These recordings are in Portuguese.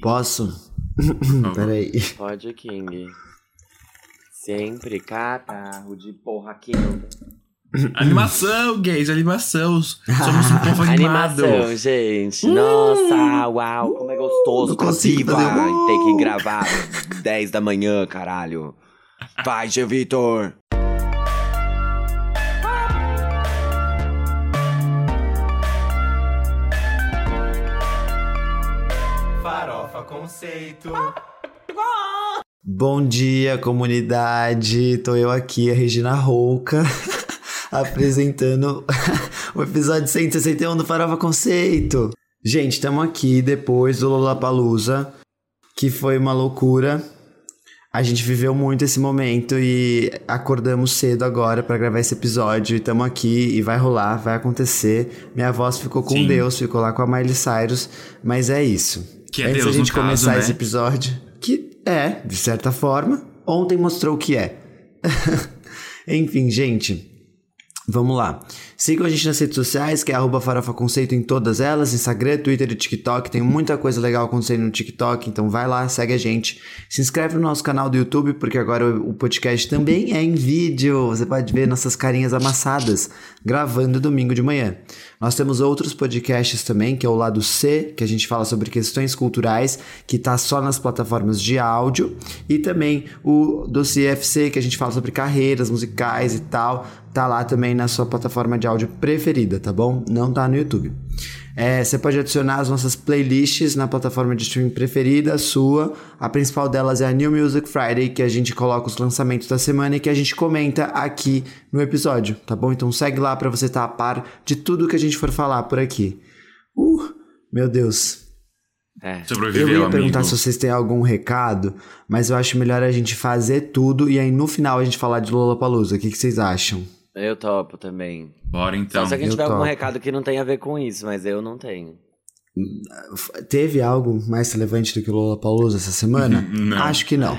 Posso? Peraí. Pode, King. Sempre catarro de porra King. Animação, gays, animação. Somos um povo animado. Animação, gente. Nossa, uau, como é gostoso Não consigo um- e ter que gravar 10 da manhã, caralho. Vai, G. Vitor. Bom dia, comunidade. Tô eu aqui, a Regina Rouca, apresentando o episódio 161 do Farofa Conceito. Gente, estamos aqui depois do Lollapalooza, que foi uma loucura. A gente viveu muito esse momento e acordamos cedo agora pra gravar esse episódio. E estamos aqui e vai rolar, vai acontecer. Minha voz ficou com Sim. Deus, ficou lá com a Miley Cyrus, mas é isso. Que é Antes Deus, da gente no caso, começar né? esse episódio, que é, de certa forma, ontem mostrou que é. Enfim, gente, vamos lá. Sigam a gente nas redes sociais, que é arroba Conceito em todas elas, Instagram, Twitter e TikTok. Tem muita coisa legal acontecendo no TikTok, então vai lá, segue a gente. Se inscreve no nosso canal do YouTube, porque agora o o podcast também é em vídeo. Você pode ver nossas carinhas amassadas, gravando domingo de manhã. Nós temos outros podcasts também, que é o lado C, que a gente fala sobre questões culturais, que tá só nas plataformas de áudio, e também o do CFC, que a gente fala sobre carreiras musicais e tal, tá lá também na sua plataforma de áudio preferida, tá bom? Não tá no YouTube. É, você pode adicionar as nossas playlists na plataforma de streaming preferida, a sua. A principal delas é a New Music Friday, que a gente coloca os lançamentos da semana e que a gente comenta aqui no episódio, tá bom? Então segue lá pra você estar a par de tudo que a gente for falar por aqui. Uh, meu Deus. É. Eu Sobreviveu, ia amigo. perguntar se vocês têm algum recado, mas eu acho melhor a gente fazer tudo e aí no final a gente falar de Lollapalooza. O que, que vocês acham? Eu topo também. Bora então. Só se alguém eu tiver algum recado que não tem a ver com isso, mas eu não tenho. Teve algo mais relevante do que o Lollapalooza essa semana? Não. Acho que não.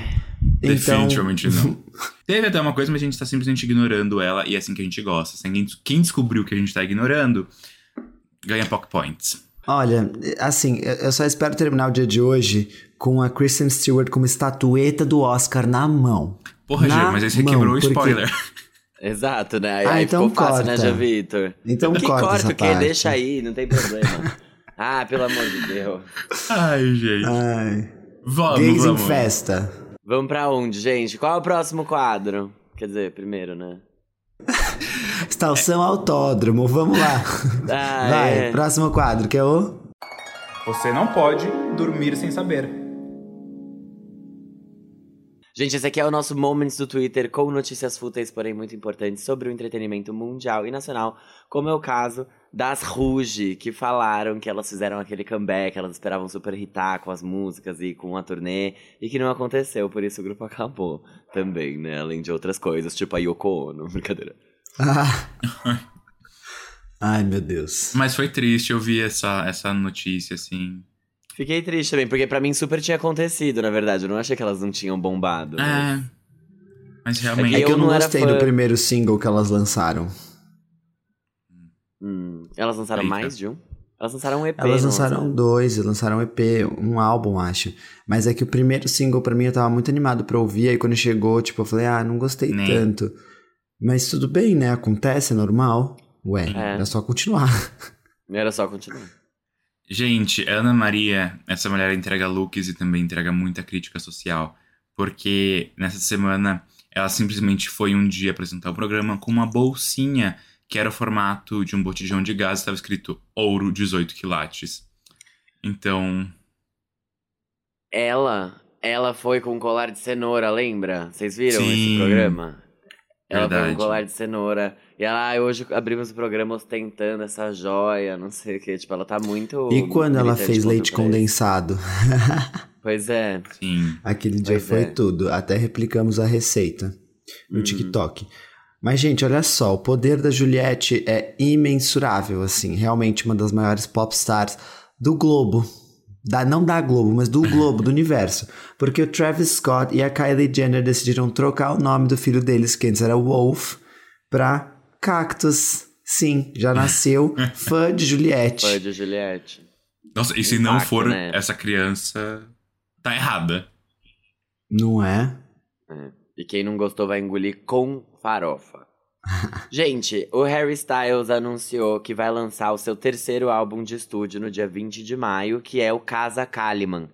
Então, Definitivamente não. Teve até uma coisa, mas a gente tá simplesmente ignorando ela e é assim que a gente gosta. Assim, quem- descobriu que a gente tá ignorando, ganha pock points. Olha, assim, eu só espero terminar o dia de hoje com a Kristen Stewart com uma estatueta do Oscar na mão. Porra, Na Gê, mas aí você mão, quebrou o porque- spoiler. Exato, né? Aí, Ah, aí então ficou fácil, né, corta. Vitor? Então que corta essa o quê? parte. Deixa aí, não tem problema. ah, pelo amor de Deus. Ai, gente. Ai. Vamos, Gays em vamos. festa. Vamos pra onde, gente? Qual é o próximo quadro? Quer dizer, primeiro, né? Estação Autódromo, vamos lá. Ah, Vai, é. próximo quadro, que é o. Você não pode dormir sem saber. Gente, esse aqui é o nosso Moments do Twitter com notícias fúteis, porém muito importantes, sobre o entretenimento mundial e nacional, como é o caso das Ruge, que falaram que elas fizeram aquele comeback, elas esperavam super hitar com as músicas e com a turnê, e que não aconteceu, por isso o grupo acabou também, né? Além de outras coisas, tipo a Yoko Ono, brincadeira. Ah. Ai, meu Deus. Mas foi triste, eu vi essa, essa notícia, assim. Fiquei triste também, porque pra mim super tinha acontecido, na verdade, eu não achei que elas não tinham bombado. mas- É. Mas realmente. É que eu, Eu não não gostei fã. do primeiro single que elas lançaram. Hum, elas lançaram Eita. mais de um? Elas lançaram um EP. Elas não lançaram dois, lançaram um EP, um álbum, acho. Mas é que o primeiro single, pra mim, eu tava muito animado pra ouvir. Aí quando chegou, tipo, eu falei, ah, não gostei Nem. tanto. Mas tudo bem, né? Acontece, é normal. Ué, É. era só continuar. Era só continuar. Gente, Ana Maria, essa mulher entrega looks e também entrega muita crítica social. Porque nessa semana ela simplesmente foi um dia apresentar o programa com uma bolsinha que era o formato de um botijão de gás, estava escrito ouro 18 quilates. Então, Ela, ela foi com um colar de cenoura, lembra? Vocês viram esse Sim. programa? Ela foi com Verdade. um colar de cenoura. E ela, ah, hoje abrimos o programa ostentando essa joia, não sei o que. Tipo, ela tá muito. e quando ela fez leite condensado? Pois é. sim. Aquele dia Pois foi é. tudo. Até replicamos a receita no Uhum. TikTok. Mas, gente, olha só, o poder da Juliette é imensurável, assim. Realmente uma das maiores pop stars do globo. Da, não da Globo, mas do globo, do universo. Porque o Travis Scott e a Kylie Jenner decidiram trocar o nome do filho deles, que antes era Wolf, pra Cactus. Sim, já nasceu fã de Juliette. Foi de Juliette. Nossa, e se não Impacto, for, né? essa criança tá errada. Não é? É. E quem não gostou vai engolir com farofa. Gente, o Harry Styles anunciou que vai lançar o seu terceiro álbum de estúdio no dia 20 de maio, que é o Casa Kalimann.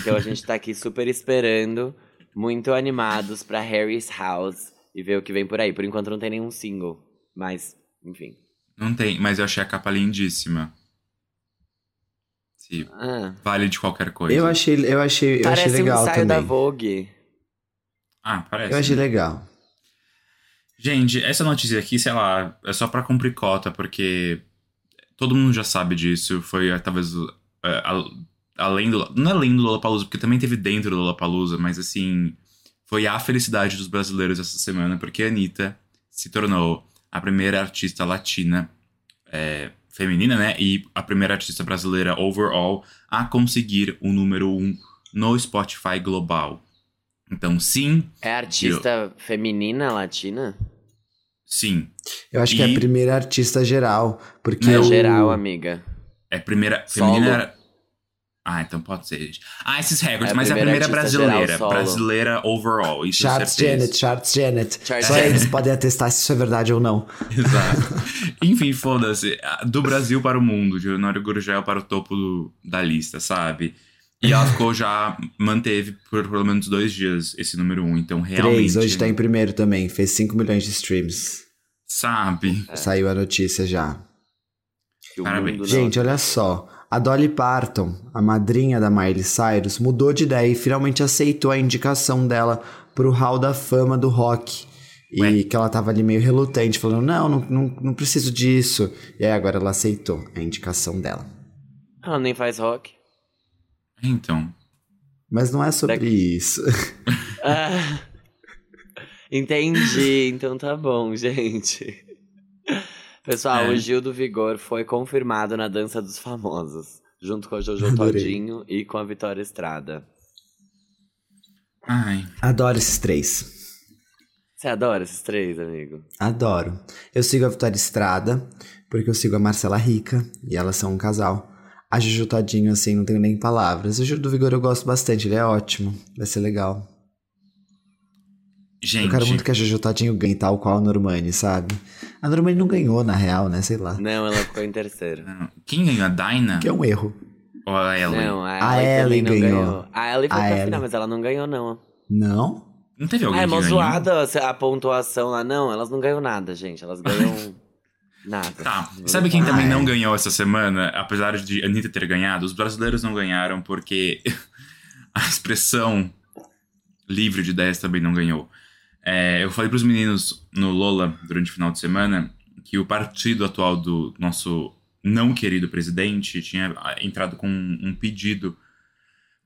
Então a gente tá aqui super esperando, muito animados pra Harry's House e ver o que vem por aí. Por enquanto não tem nenhum single, mas, enfim. Não tem, mas eu achei a capa lindíssima. Se Ah, vale de qualquer coisa. Eu achei, eu achei, eu achei parece legal um ensaio da também. Vogue. Ah, parece. Eu achei legal. Gente, essa notícia aqui, sei lá, é só pra cumprir cota, porque todo mundo já sabe disso. Foi é, talvez a- além do. Não é além do Lollapalooza, porque também teve dentro do Lollapalooza, mas assim. Foi a felicidade dos brasileiros essa semana, porque a Anitta se tornou a primeira artista latina é, feminina, né? E a primeira artista brasileira overall a conseguir o número um no Spotify global. Então, sim, É artista feminina latina? sim. Eu acho que é a E- primeira artista geral. Porque É o... geral, amiga. É primeira. Solo. Feminina. Ah, então pode ser, gente. Ah, esses recordes, É mas é a primeira brasileira. Brasileira overall. Isso é Charles. Janet, Charles Janet. Charles Só Janet. eles podem atestar se isso é verdade ou não. Exato. Enfim, foda-se. Do Brasil para o mundo, de Honório Gurgel para o topo do- da lista, sabe? E ela ficou já. Manteve por pelo menos dois dias esse número um. Então, realmente. Três, hoje tá em primeiro também. Fez 5 milhões de streams. Sabe? Saiu a notícia já. Parabéns. Gente, olha só. A Dolly Parton, a madrinha da Miley Cyrus, mudou de ideia e finalmente aceitou a indicação dela pro Hall da Fama do Rock. E Ué. que ela tava ali meio relutante, falando: não, não, não, não preciso disso. E aí agora ela aceitou a indicação dela. Ela nem faz rock. Então. Mas não é sobre Daqui- isso. Ah, entendi, então tá bom, gente. Pessoal, É. o Gil do Vigor foi confirmado na Dança dos Famosos, junto com a Jojo Adorei. Todinho e com a Vitória Estrada. Ai. Adoro esses três. Você adora esses três, amigo? Adoro. Eu sigo a Vitória Estrada, porque eu sigo a Marcela Rica, e elas são um casal. A Juju Todinho, assim, não tenho nem palavras. O Gil do Vigor eu gosto bastante, ele é ótimo. Vai ser legal. Gente. Eu quero muito que a Juju Todinho ganhe tal qual a Normani, sabe? A Normani não ganhou, na real, né? Sei lá. Não, ela ficou em terceiro. Quem ganhou? A Dyna? Que é um erro. Ou a Ellen? Não, a A Ellie ganhou. ganhou. A Ellie foi A pra Ellie. final, mas ela não ganhou, não. Não? Não teve alguém Ah, é que mó ganhou? zoada a pontuação lá. Não, elas não ganham nada, gente. Elas ganham nada. Tá. Sabe quem também Ah, é. não ganhou essa semana? Apesar de Anitta ter ganhado, os brasileiros não ganharam porque a expressão livre de ideias também não ganhou. É, eu falei pros meninos no Lola durante o final de semana que o partido atual do nosso não querido presidente tinha ah, entrado com um pedido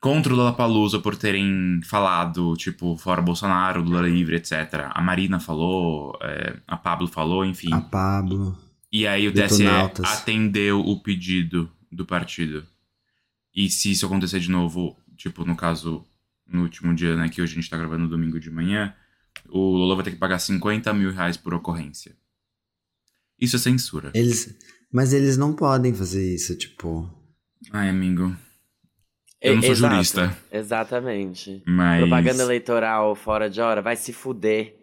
contra o Lollapalooza por terem falado, tipo, fora Bolsonaro, Lula livre, etc. A Marina falou, é, a Pablo falou, enfim. A Pablo. E aí o TSE atendeu o pedido do partido. E se isso acontecer de novo, tipo, no caso, no último dia, né, que hoje a gente tá gravando domingo de manhã, o Lula vai ter que pagar 50 mil reais por ocorrência. Isso é censura. Eles... Mas eles não podem fazer isso, tipo... Ai, amigo. Eu não sou Exato, jurista, Exatamente. mas... Propaganda eleitoral fora de hora, vai se fuder.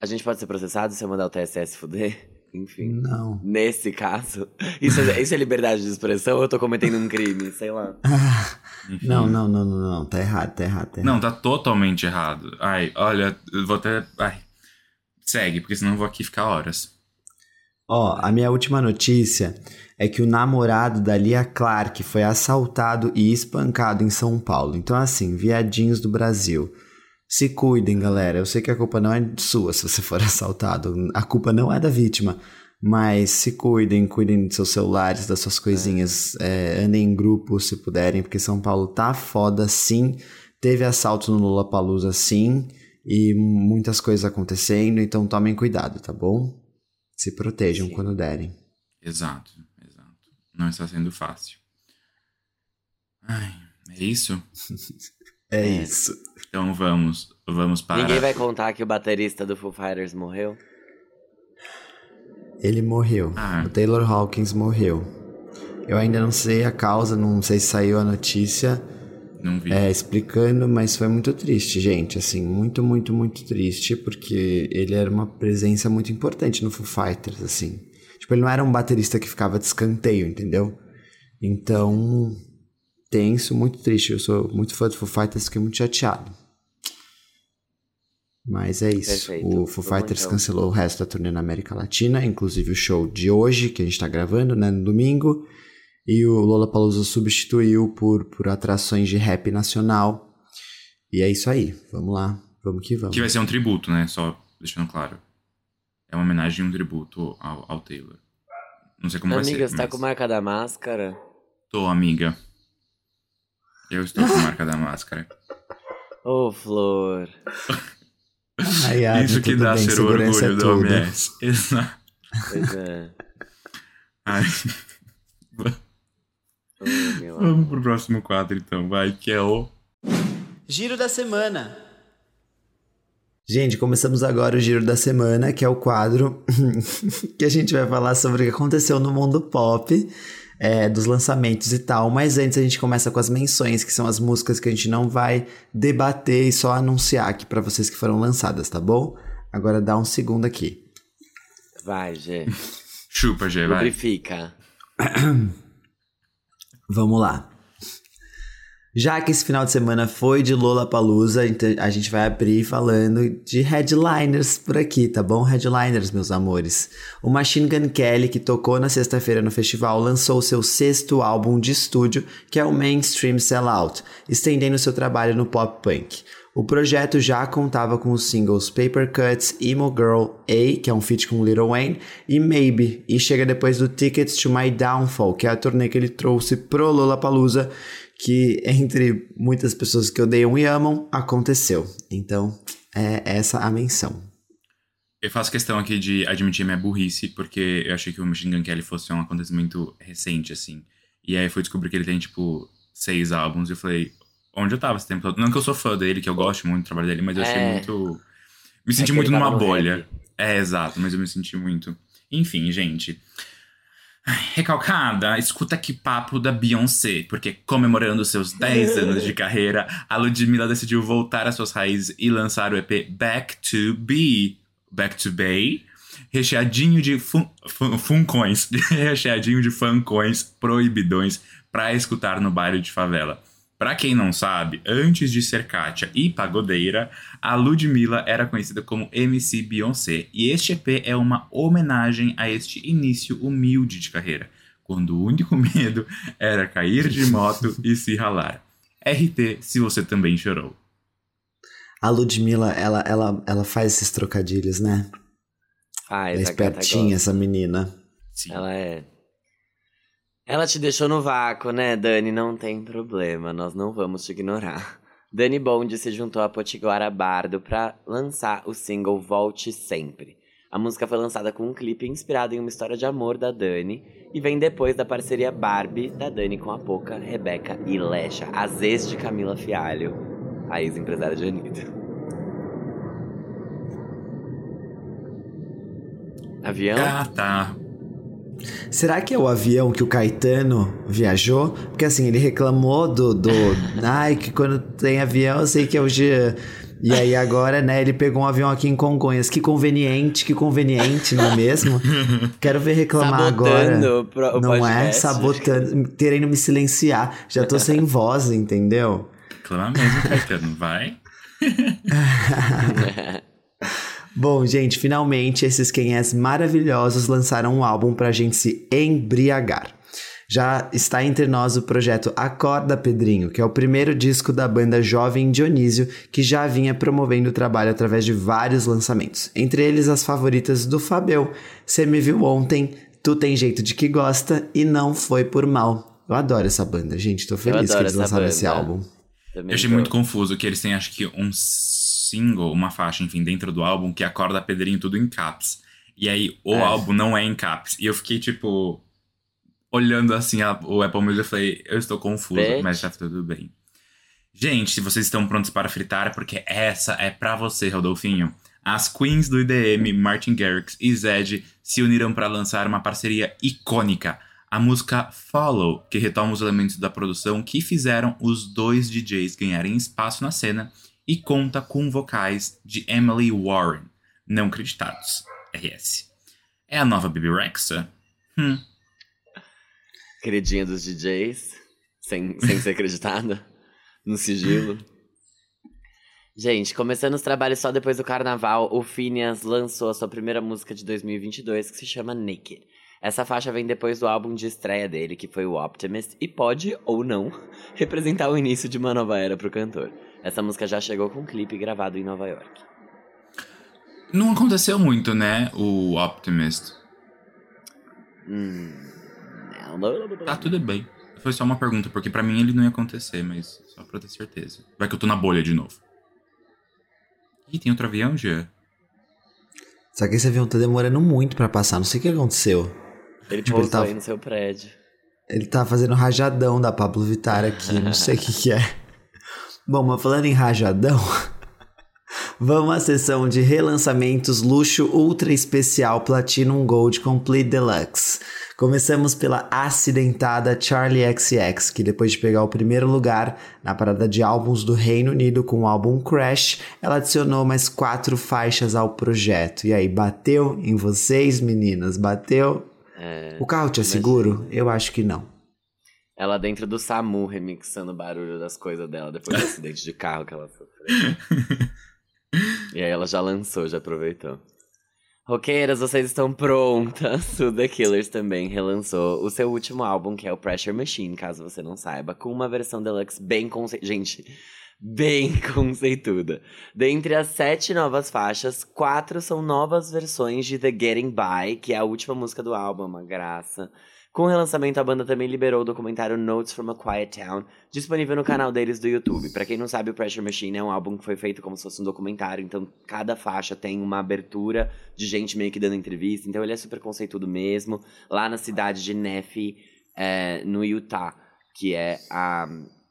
A gente pode ser processado se eu mandar o TSE se fuder? Enfim. Não. Nesse caso. Isso é, isso é liberdade de expressão ou eu tô cometendo um crime? Sei lá. Ah, não, não, não, não, não. Tá errado, tá errado, tá errado. Não, tá totalmente errado. Ai, olha, eu vou até... Ai, segue, porque senão eu vou aqui ficar horas. Ó, a minha última notícia é que o namorado da Lia Clark foi assaltado e espancado em São Paulo. Então, assim, viadinhos do Brasil. Se cuidem, galera. Eu sei que a culpa não é sua se você for assaltado. A culpa não é da vítima. Mas se cuidem, cuidem dos seus celulares, das suas coisinhas. É, andem em grupo se puderem, porque São Paulo tá foda sim. Teve assalto no Lollapalooza sim. E muitas coisas acontecendo, então tomem cuidado, tá bom? Se protejam Sim. quando derem. Exato, exato. Não está sendo fácil. Ai, é isso? É, É. isso. Então vamos, vamos para. Ninguém vai contar que o baterista do Foo Fighters morreu? Ele morreu. Ah. O Taylor Hawkins morreu. Eu ainda não sei a causa, não sei se saiu a notícia Não vi. é, explicando, mas foi muito triste, gente. Assim, muito, muito, muito triste, porque ele era uma presença muito importante no Foo Fighters, assim. Tipo, ele não era um baterista que ficava de escanteio, entendeu? Então, tenso, muito triste. Eu sou muito fã do Foo Fighters, fiquei muito chateado. Mas é isso. Perfeito. O Foo Fighters cancelou o resto da turnê na América Latina, inclusive o show de hoje, que a gente tá gravando, né, no domingo. E o Lollapalooza substituiu por, por atrações de rap nacional. E é isso aí. Vamos lá. Vamos que vamos. Que vai ser um tributo, né? Só deixando claro. É uma homenagem e um tributo ao, ao Taylor. Não sei como vai Amiga, ser. você tá mas- com marca da máscara? Tô, amiga. Eu estou com a marca da máscara. Ô, Flor. Ai, ai, Isso que dá bem, ser o segurança orgulho é da. OMS. Exato. Pois é. Ai. Vamos pro próximo quadro, então. Vai, que é o... Giro da semana. Gente, começamos agora o Giro da Semana, que é o quadro que a gente vai falar sobre o que aconteceu no mundo pop, é, dos lançamentos e tal. Mas antes a gente começa com as menções, que são as músicas que a gente não vai debater e só anunciar aqui pra vocês que foram lançadas, tá bom? Agora dá um segundo aqui. Vai, Gê. Chupa, G, vai. Lubrifica. Vamos lá. Já que esse final de semana foi de Lollapalooza, então a gente vai abrir falando de headliners por aqui, tá bom? Headliners, meus amores. O Machine Gun Kelly, que tocou na sexta-feira no festival, lançou seu sexto álbum de estúdio, que é o Mainstream Sellout, estendendo seu trabalho no pop punk. O projeto já contava com os singles Paper Cuts, Emo Girl, A, que é um feat com Lil Wayne, e Maybe, e chega depois do Tickets to My Downfall, que é a turnê que ele trouxe pro Lollapalooza, que entre muitas pessoas que odeiam e amam, aconteceu. Então, é essa a menção. Eu faço questão aqui de admitir minha burrice, porque eu achei que o Machine Gun Kelly fosse um acontecimento recente, assim. E aí eu fui descobrir que ele tem, tipo, seis álbuns, e eu falei, onde eu tava esse tempo todo? Não que eu sou fã dele, que eu gosto muito do trabalho dele, mas eu achei É. muito... Me senti que muito numa bolha. rap. É, exato, mas eu me senti muito. Enfim, gente. Recalcada, escuta que papo da Beyoncé, porque comemorando seus 10 anos de carreira, a Ludmilla decidiu voltar às suas raízes e lançar o EP Back to Be, Back to Bay, recheadinho de fun, fun- funcões, recheadinho de funkões proibidões pra escutar no baile de favela. Pra quem não sabe, antes de ser Kátia e pagodeira, a Ludmilla era conhecida como MC Beyoncé, e este EP é uma homenagem a este início humilde de carreira, quando o único medo era cair de moto e se ralar. RT se você também chorou. A Ludmilla, ela, ela, ela faz esses trocadilhos, né? Faz, é espertinha essa menina. Sim. Ela é. Ela te deixou no vácuo, né, Dani? Não tem problema, nós não vamos te ignorar. Dani Bond se juntou a Potiguara Bardo pra lançar o single Volte Sempre. A música foi lançada com um clipe inspirado em uma história de amor da Dani e vem depois da parceria Barbie da Dani com a Poca, Rebeca e Lecha, as ex de Camila Fialho, a ex-empresária de Anitta. Avião? Ah, tá. Será que é o avião que o Caetano viajou? Porque assim, ele reclamou do. do Ai, que quando tem avião eu sei que é o Jean. E aí agora, né, ele pegou um avião aqui em Congonhas. Que conveniente, que conveniente, não é mesmo? Quero ver reclamar agora. Sabotando pro- o Não é? Sabotando, querendo me silenciar. Já tô sem voz, entendeu? Clama mesmo, Caetano, vai. Bom, gente, finalmente esses quem és maravilhosos lançaram um álbum pra gente se embriagar. Já está entre nós o projeto Acorda Pedrinho, que é o primeiro disco da banda Jovem Dionísio, que já vinha promovendo o trabalho através de vários lançamentos. Entre eles as favoritas do Fabel, Cê Me Viu Ontem, Tu Tem Jeito de Que Gosta e Não Foi Por Mal. Eu adoro essa banda, gente, tô feliz que eles lançaram banda. esse álbum. Também Eu achei tô. muito confuso que eles têm, acho que, um single, uma faixa, enfim, dentro do álbum que acorda Pedrinho tudo em caps. E aí o É. álbum não é em caps. E eu fiquei, tipo, olhando assim a- o Apple Music e falei, eu estou confuso, mas tá tudo bem. Gente, se vocês estão prontos para fritar, porque essa é pra você, Rodolfinho. As queens do IDM, Martin Garrix e Zed, se uniram para lançar uma parceria icônica, a música Follow, que retoma os elementos da produção que fizeram os dois DJs ganharem espaço na cena e conta com vocais de Emily Warren, não creditados, RS. É a nova Baby Rexa? Hum, Queridinha dos DJs, sem, sem ser acreditada, no sigilo. Gente, começando os trabalhos só depois do carnaval, o Phineas lançou a sua primeira música de 2022, que se chama Naked. Essa faixa vem depois do álbum de estreia dele, que foi o Optimist, e pode, ou não, representar o início de uma nova era pro cantor. Essa música já chegou com um clipe gravado em Nova York. não aconteceu muito, né? O Optimist. Hum, não. Tá tudo bem. Foi só uma pergunta, porque pra mim ele não ia acontecer, mas só pra ter certeza. Vai que eu tô na bolha de novo. Ih, tem outro avião, Jean? Só que esse avião tá demorando muito pra passar, não sei o que aconteceu. Ele Tipo, ele pousou tá- aí no seu prédio. Ele tá fazendo rajadão da Pablo Vittar aqui, não sei o que que é. Bom, mas falando em rajadão, vamos à sessão de relançamentos luxo ultra especial Platinum Gold Complete Deluxe. Começamos pela acidentada Charlie XX, que depois de pegar o primeiro lugar na parada de álbuns do Reino Unido com o álbum Crash, ela adicionou mais quatro faixas ao projeto. E aí, bateu em vocês, meninas? Bateu? É, O carro tinha seguro? Eu acho que não. Ela dentro do SAMU remixando o barulho das coisas dela depois do acidente de carro que ela sofreu. e aí ela já lançou, já aproveitou. Roqueiras, vocês estão prontas? O The Killers também relançou o seu último álbum, que é o Pressure Machine, caso você não saiba, com uma versão deluxe bem conce... Gente, bem conceituada. Dentre as sete novas faixas, quatro são novas versões de The Getting By, que é a última música do álbum, uma graça. Com o relançamento, a banda também liberou o documentário Notes from a Quiet Town, disponível no canal deles do YouTube. Pra quem não sabe, o Pressure Machine é um álbum que foi feito como se fosse um documentário, então cada faixa tem uma abertura de gente meio que dando entrevista, então ele é super conceituado mesmo. Lá na cidade de Neff, é, no Utah, que é a,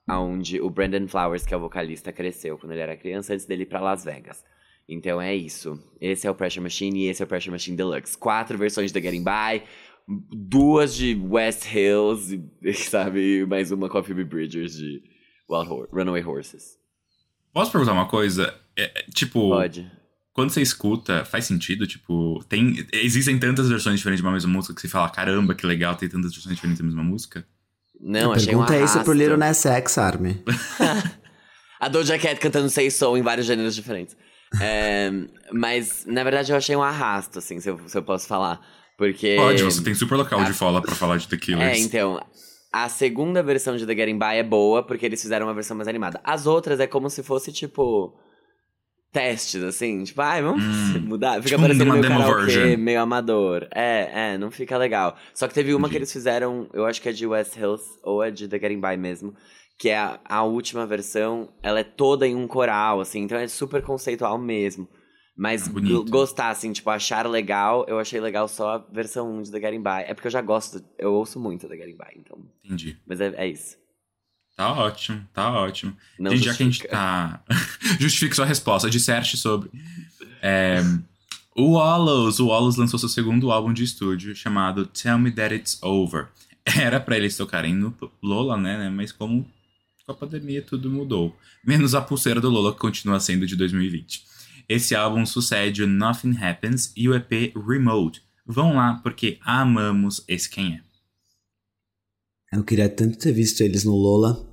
aonde o Brandon Flowers, que é o vocalista, cresceu quando ele era criança, antes dele ir pra Las Vegas. Então é isso. Esse é o Pressure Machine e esse é o Pressure Machine Deluxe. Quatro versões The Getting By, duas de West Hills, e, sabe? Mais uma com a Phoebe Bridgers de Wild Runaway Horses. Posso perguntar uma coisa? É, é, tipo, Pode. quando você escuta, faz sentido? Tipo, tem, existem tantas versões diferentes de uma mesma música que você fala, caramba, que legal, tem tantas versões diferentes da mesma música? Não, a achei um pergunta é isso pro. Little Nas X, Army. A Doja Cat cantando Say Soul em vários gêneros diferentes. É, mas, na verdade, eu achei um arrasto, assim, se eu, se eu posso falar. Porque... Pode, você tem super local a- de fala pra falar de The Killers. É, então. A segunda versão de The Getting By é boa, porque eles fizeram uma versão mais animada. As outras é como se fosse, tipo. Testes, assim. Tipo, ai, vamos Hum. mudar. Fica Tipo parecendo meio karaokê, version. meio amador. É, é, não fica legal. Só que teve uma que Entendi. eles fizeram, eu acho que é de West Hills, ou é de The Getting By mesmo. Que é a, a última versão, ela é toda em um coral, assim. Então é super conceitual mesmo. Mas bonito. gostar, assim, tipo, achar legal, eu achei legal só a versão 1 de The Getting By. É porque eu já gosto, eu ouço muito The Getting By, então. Entendi. Mas é, é isso. Tá ótimo, tá ótimo. Não gente, já que a gente tá. Justifique sua resposta, disserte sobre. É, O Wallows, o Wallows lançou seu segundo álbum de estúdio chamado Tell Me That It's Over. Era pra eles tocarem no Lola, né? né, Mas como com a pandemia tudo mudou. Menos a pulseira do Lola que continua sendo de 2020. Esse álbum sucede o Nothing Happens e o EP Remote. Vão lá porque amamos esse quem é. Eu queria tanto ter visto eles no Lola,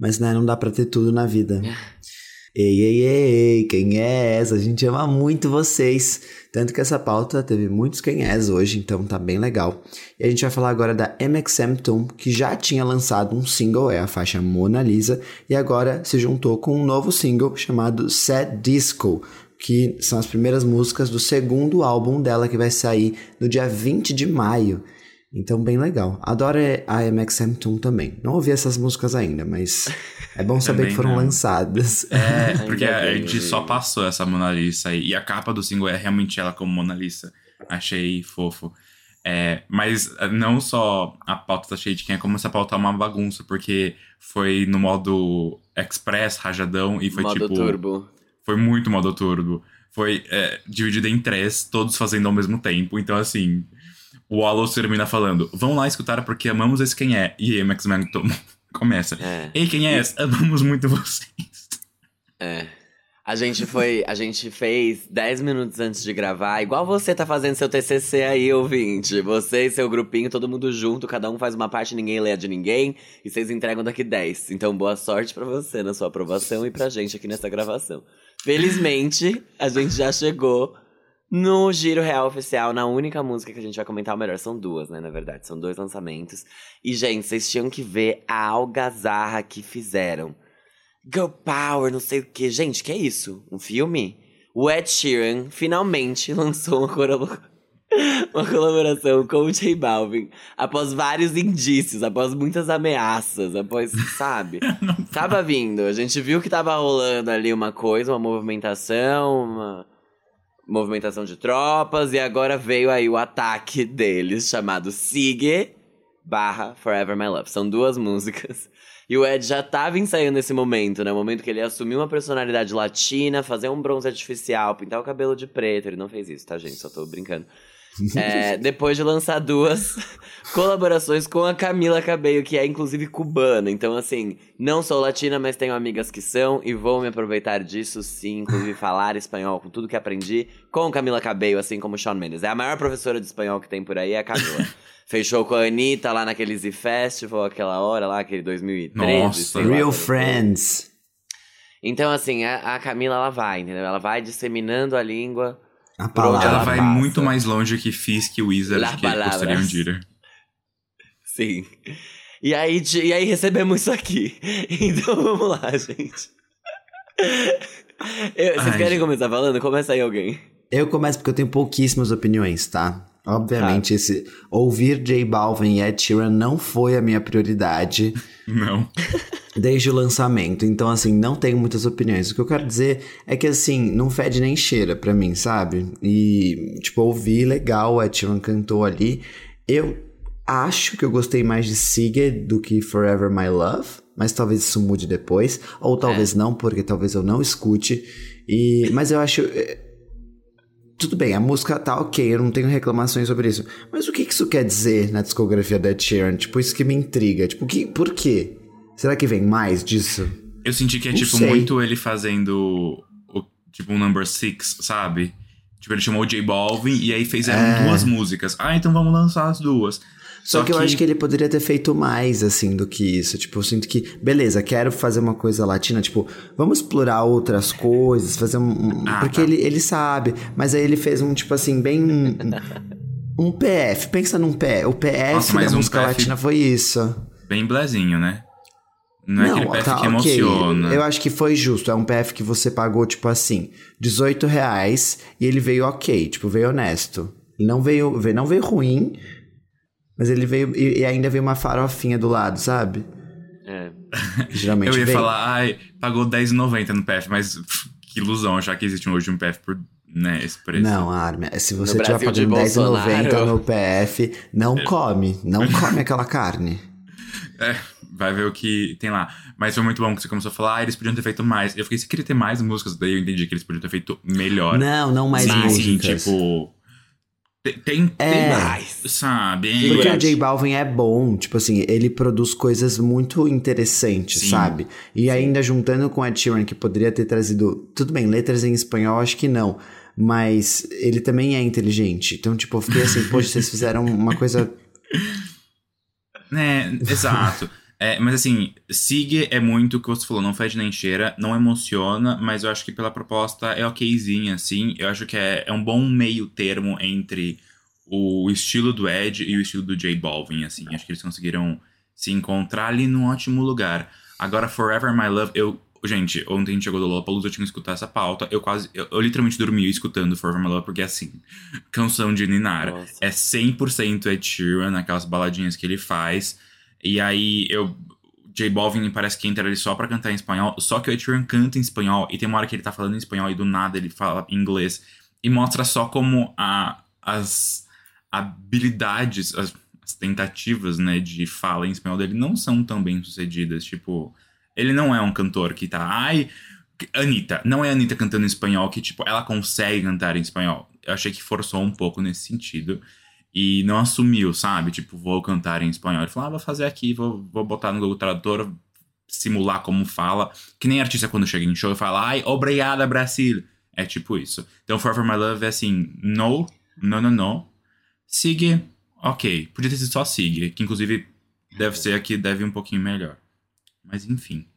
mas né, não dá pra ter tudo na vida. Ei, ei, ei, quem é essa? A gente ama muito vocês. Tanto que essa pauta teve muitos quem és hoje, então tá bem legal. E a gente vai falar agora da MXM Tom, que já tinha lançado um single, é a faixa Mona Lisa, e agora se juntou com um novo single chamado Sad Disco, que são as primeiras músicas do segundo álbum dela que vai sair no dia 20 de maio. Então, bem legal. Adoro a MXM Toon também. Não ouvi essas músicas ainda, mas é bom saber Também que foram não. lançadas. É, porque a gente só passou essa Mona Lisa aí. E a capa do single é realmente ela como Mona Lisa. Achei fofo. É, mas não só a pauta tá cheia de quem é, como essa pauta é uma bagunça, porque foi no modo express, rajadão, e foi Modo tipo. turbo. Foi muito modo turbo. Foi é, dividido em três, todos fazendo ao mesmo tempo. Então, assim. O Wallace termina falando: Vamos lá escutar porque amamos esse quem é. E aí Max Magneton começa: É. Ei, quem é esse? Amamos muito vocês. É. A gente foi, a gente fez 10 minutos antes de gravar, igual você tá fazendo seu TCC aí, ouvinte. Você e seu grupinho, todo mundo junto, cada um faz uma parte, ninguém lê a de ninguém, e vocês entregam daqui 10. Então, boa sorte pra você na sua aprovação e pra gente aqui nessa gravação. Felizmente, a gente já chegou no Giro Real Oficial, na única música que a gente vai comentar, ou melhor, são duas, né, na verdade, são dois lançamentos. E, gente, vocês tinham que ver a algazarra que fizeram. Girl Power, não sei o que. Gente, que é isso? Um filme? O Ed Sheeran finalmente lançou uma, uma colaboração com o J Balvin. Após vários indícios, após muitas ameaças, após, sabe? tava vindo. A gente viu que tava rolando ali uma coisa, uma movimentação, uma movimentação de tropas. E agora veio aí o ataque deles, chamado Sigue barra Forever My Love. São duas músicas. E o Ed já tava ensaiando esse momento, né? O momento que ele ia assumir uma personalidade latina, fazer um bronze artificial, pintar o cabelo de preto. Ele não fez isso, tá, gente? Só tô brincando. É, depois de lançar duas colaborações com a Camila Cabello, que é inclusive cubana. Então, assim, não sou latina, mas tenho amigas que são e vou me aproveitar disso, sim. Inclusive, falar espanhol com tudo que aprendi com Camila Cabello, assim como Shawn Mendes. É a maior professora de espanhol que tem por aí, é a Camila. Fechou com a Anitta lá naquele Z Festival, aquela hora lá, aquele 2013. Nossa. lá, Real quando- Friends. Então, assim, a, a Camila, ela vai, entendeu? Ela vai disseminando a língua. A palavra. Ela vai passa. muito mais longe que Fisk e Wizard, Las que palavras. posteriam Dira. Sim. E aí, de- e aí recebemos isso aqui. Então vamos lá, gente. Eu- vocês Ai, querem gente. começar falando? Começa aí alguém. Eu começo porque eu tenho pouquíssimas opiniões, tá? Obviamente, esse ouvir J Balvin e Ed Sheeran não foi a minha prioridade Não. desde o lançamento. Então, assim, não tenho muitas opiniões. O que eu quero dizer é que, assim, não fede nem cheira pra mim, sabe? E, tipo, ouvi legal, o Ed Sheeran cantou ali. Eu acho que eu gostei mais de Sigue do que Forever My Love, mas talvez isso mude depois. Ou talvez não, porque talvez eu não escute. E, mas eu acho. Tudo bem, a música tá ok, eu não tenho reclamações sobre isso. Mas o que isso quer dizer na discografia da Sheeran? Tipo, isso que me intriga. Tipo, que, por quê? Será que vem mais disso? Eu senti que é, Não tipo, sei. muito ele fazendo, o, tipo, um number six, sabe? Tipo, ele chamou o J Balvin e aí fizeram É. duas músicas. Ah, então vamos lançar as duas. Só, que, eu acho que ele poderia ter feito mais, assim, do que isso. Tipo, eu sinto que, beleza, quero fazer uma coisa latina, tipo, vamos explorar outras coisas, fazer um. Ah, porque tá. ele, ele sabe, mas aí ele fez um, tipo assim, bem. Um, PF. Pensa num PF. O PF Nossa, da um música PF latina foi isso. Bem blazinho, né? Não, é aquele PF tá, que emociona. Eu acho que foi justo. É um PF que você pagou, tipo assim, 18 reais e ele veio ok, tipo, veio honesto. Não veio- não veio ruim, mas ele veio. E, ainda veio uma farofinha do lado, sabe? É. Geralmente Eu ia vem. falar, ai, pagou R$10,90 no PF, mas pff, que ilusão achar que existe hoje um PF por né, esse preço. Não, Armin, se você estiver de pagando R$10,90 Bolsonaro. no PF, não come. Não come aquela carne. É, vai ver o que tem lá. Mas foi muito bom que você começou a falar, ah, eles podiam ter feito mais. Eu fiquei, você queria ter mais músicas, daí eu entendi que eles podiam ter feito melhor. Não, não mais sim, sim, músicas. tipo. Tem, É. tem Mais. sabe? Porque o. J Balvin é bom, tipo assim, ele produz coisas muito interessantes, Sim. sabe? E ainda juntando com Ed Sheeran, que poderia ter trazido, tudo bem, letras em espanhol, acho que não, mas ele também é inteligente. Então, tipo, eu fiquei assim, poxa, vocês fizeram uma coisa. É, exato. É, mas assim, Sig é muito o que você falou, não fede nem cheira, não emociona, mas eu acho que pela proposta é okzinha, assim. Eu acho que é, é um bom meio termo entre o estilo do Ed e o estilo do J Balvin, assim. Acho que eles conseguiram se encontrar ali num ótimo lugar. Agora, Forever My Love, eu. Gente, ontem a gente chegou do Lollapalooza, eu tinha que escutar essa pauta. Eu quase. Eu, eu literalmente dormi escutando Forever My Love, porque assim, canção de Ninar. Nossa. É 100% Ed Sheeran, aquelas baladinhas que ele faz. E aí, eu. J Balvin parece que entra ali só pra cantar em espanhol. Só que o Ed Sheeran canta em espanhol. E tem uma hora que ele tá falando em espanhol e do nada ele fala inglês. E mostra só como a, as habilidades, as, as tentativas, né, de fala em espanhol dele não são tão bem sucedidas. Tipo, ele não é um cantor que tá. Ai. Anitta. Não é a Anitta cantando em espanhol que, tipo, ela consegue cantar em espanhol. Eu achei que forçou um pouco nesse sentido. E não assumiu, sabe? Tipo, vou cantar em espanhol. Ele falou, ah, vou fazer aqui, vou, vou botar no Google Tradutor, simular como fala. Que nem artista quando chega em show e fala, ai, obrigada, Brasil. É tipo isso. Então, Forever My Love é assim, no, no, no, no. Sigue, ok. Podia ter sido só sigue, que inclusive deve ser aqui, deve um pouquinho melhor. Mas enfim.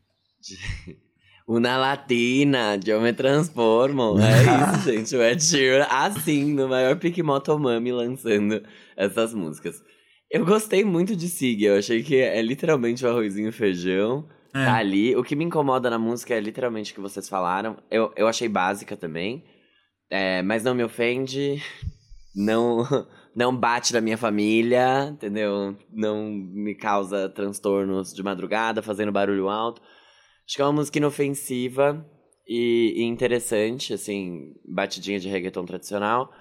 Una latina, eu me transformo. É isso, gente. O Ed Sheeran, assim, no maior pique motomami, lançando essas músicas. Eu gostei muito de Sig. Eu achei que é literalmente o arrozinho e feijão. É. Tá ali. O que me incomoda na música é literalmente o que vocês falaram. Eu, eu achei básica também. É, mas não me ofende. Não, não bate na minha família, entendeu? Não me causa transtornos de madrugada, fazendo barulho alto. Acho que é uma música inofensiva e, e interessante, assim, batidinha de reggaeton tradicional.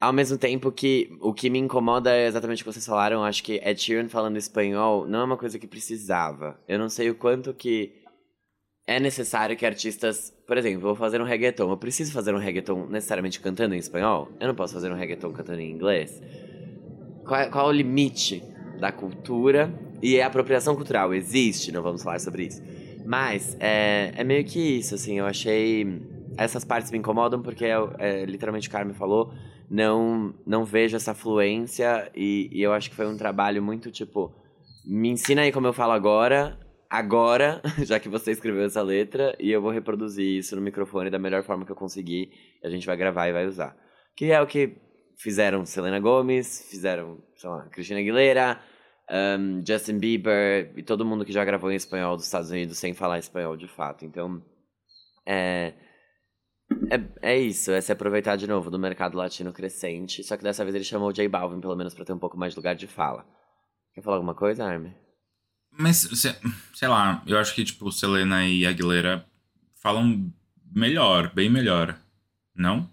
Ao mesmo tempo que o que me incomoda é exatamente o que vocês falaram, acho que Ed Sheeran falando espanhol não é uma coisa que precisava. Eu não sei o quanto que é necessário que artistas, por exemplo, vou fazer um reggaeton, eu preciso fazer um reggaeton necessariamente cantando em espanhol? Eu não posso fazer um reggaeton cantando em inglês? Qual é, qual é o limite da cultura? E a apropriação cultural existe, não vamos falar sobre isso. Mas é, é meio que isso, assim, eu achei. Essas partes me incomodam porque, é, é, literalmente, o cara me falou, não, não vejo essa fluência e, e eu acho que foi um trabalho muito tipo. Me ensina aí como eu falo agora, agora, já que você escreveu essa letra, e eu vou reproduzir isso no microfone da melhor forma que eu conseguir. A gente vai gravar e vai usar. Que é o que fizeram Selena Gomez, fizeram, sei lá, Cristina Aguilera, um, Justin Bieber e todo mundo que já gravou em espanhol dos Estados Unidos sem falar espanhol de fato. Então, é, é, é isso, é se aproveitar de novo do mercado latino crescente. Só que dessa vez ele chamou o J Balvin, pelo menos, pra ter um pouco mais de lugar de fala. Quer falar alguma coisa, Armin? Mas, se- sei lá, eu acho que, tipo, Selena e Aguilera falam melhor, bem melhor. Não?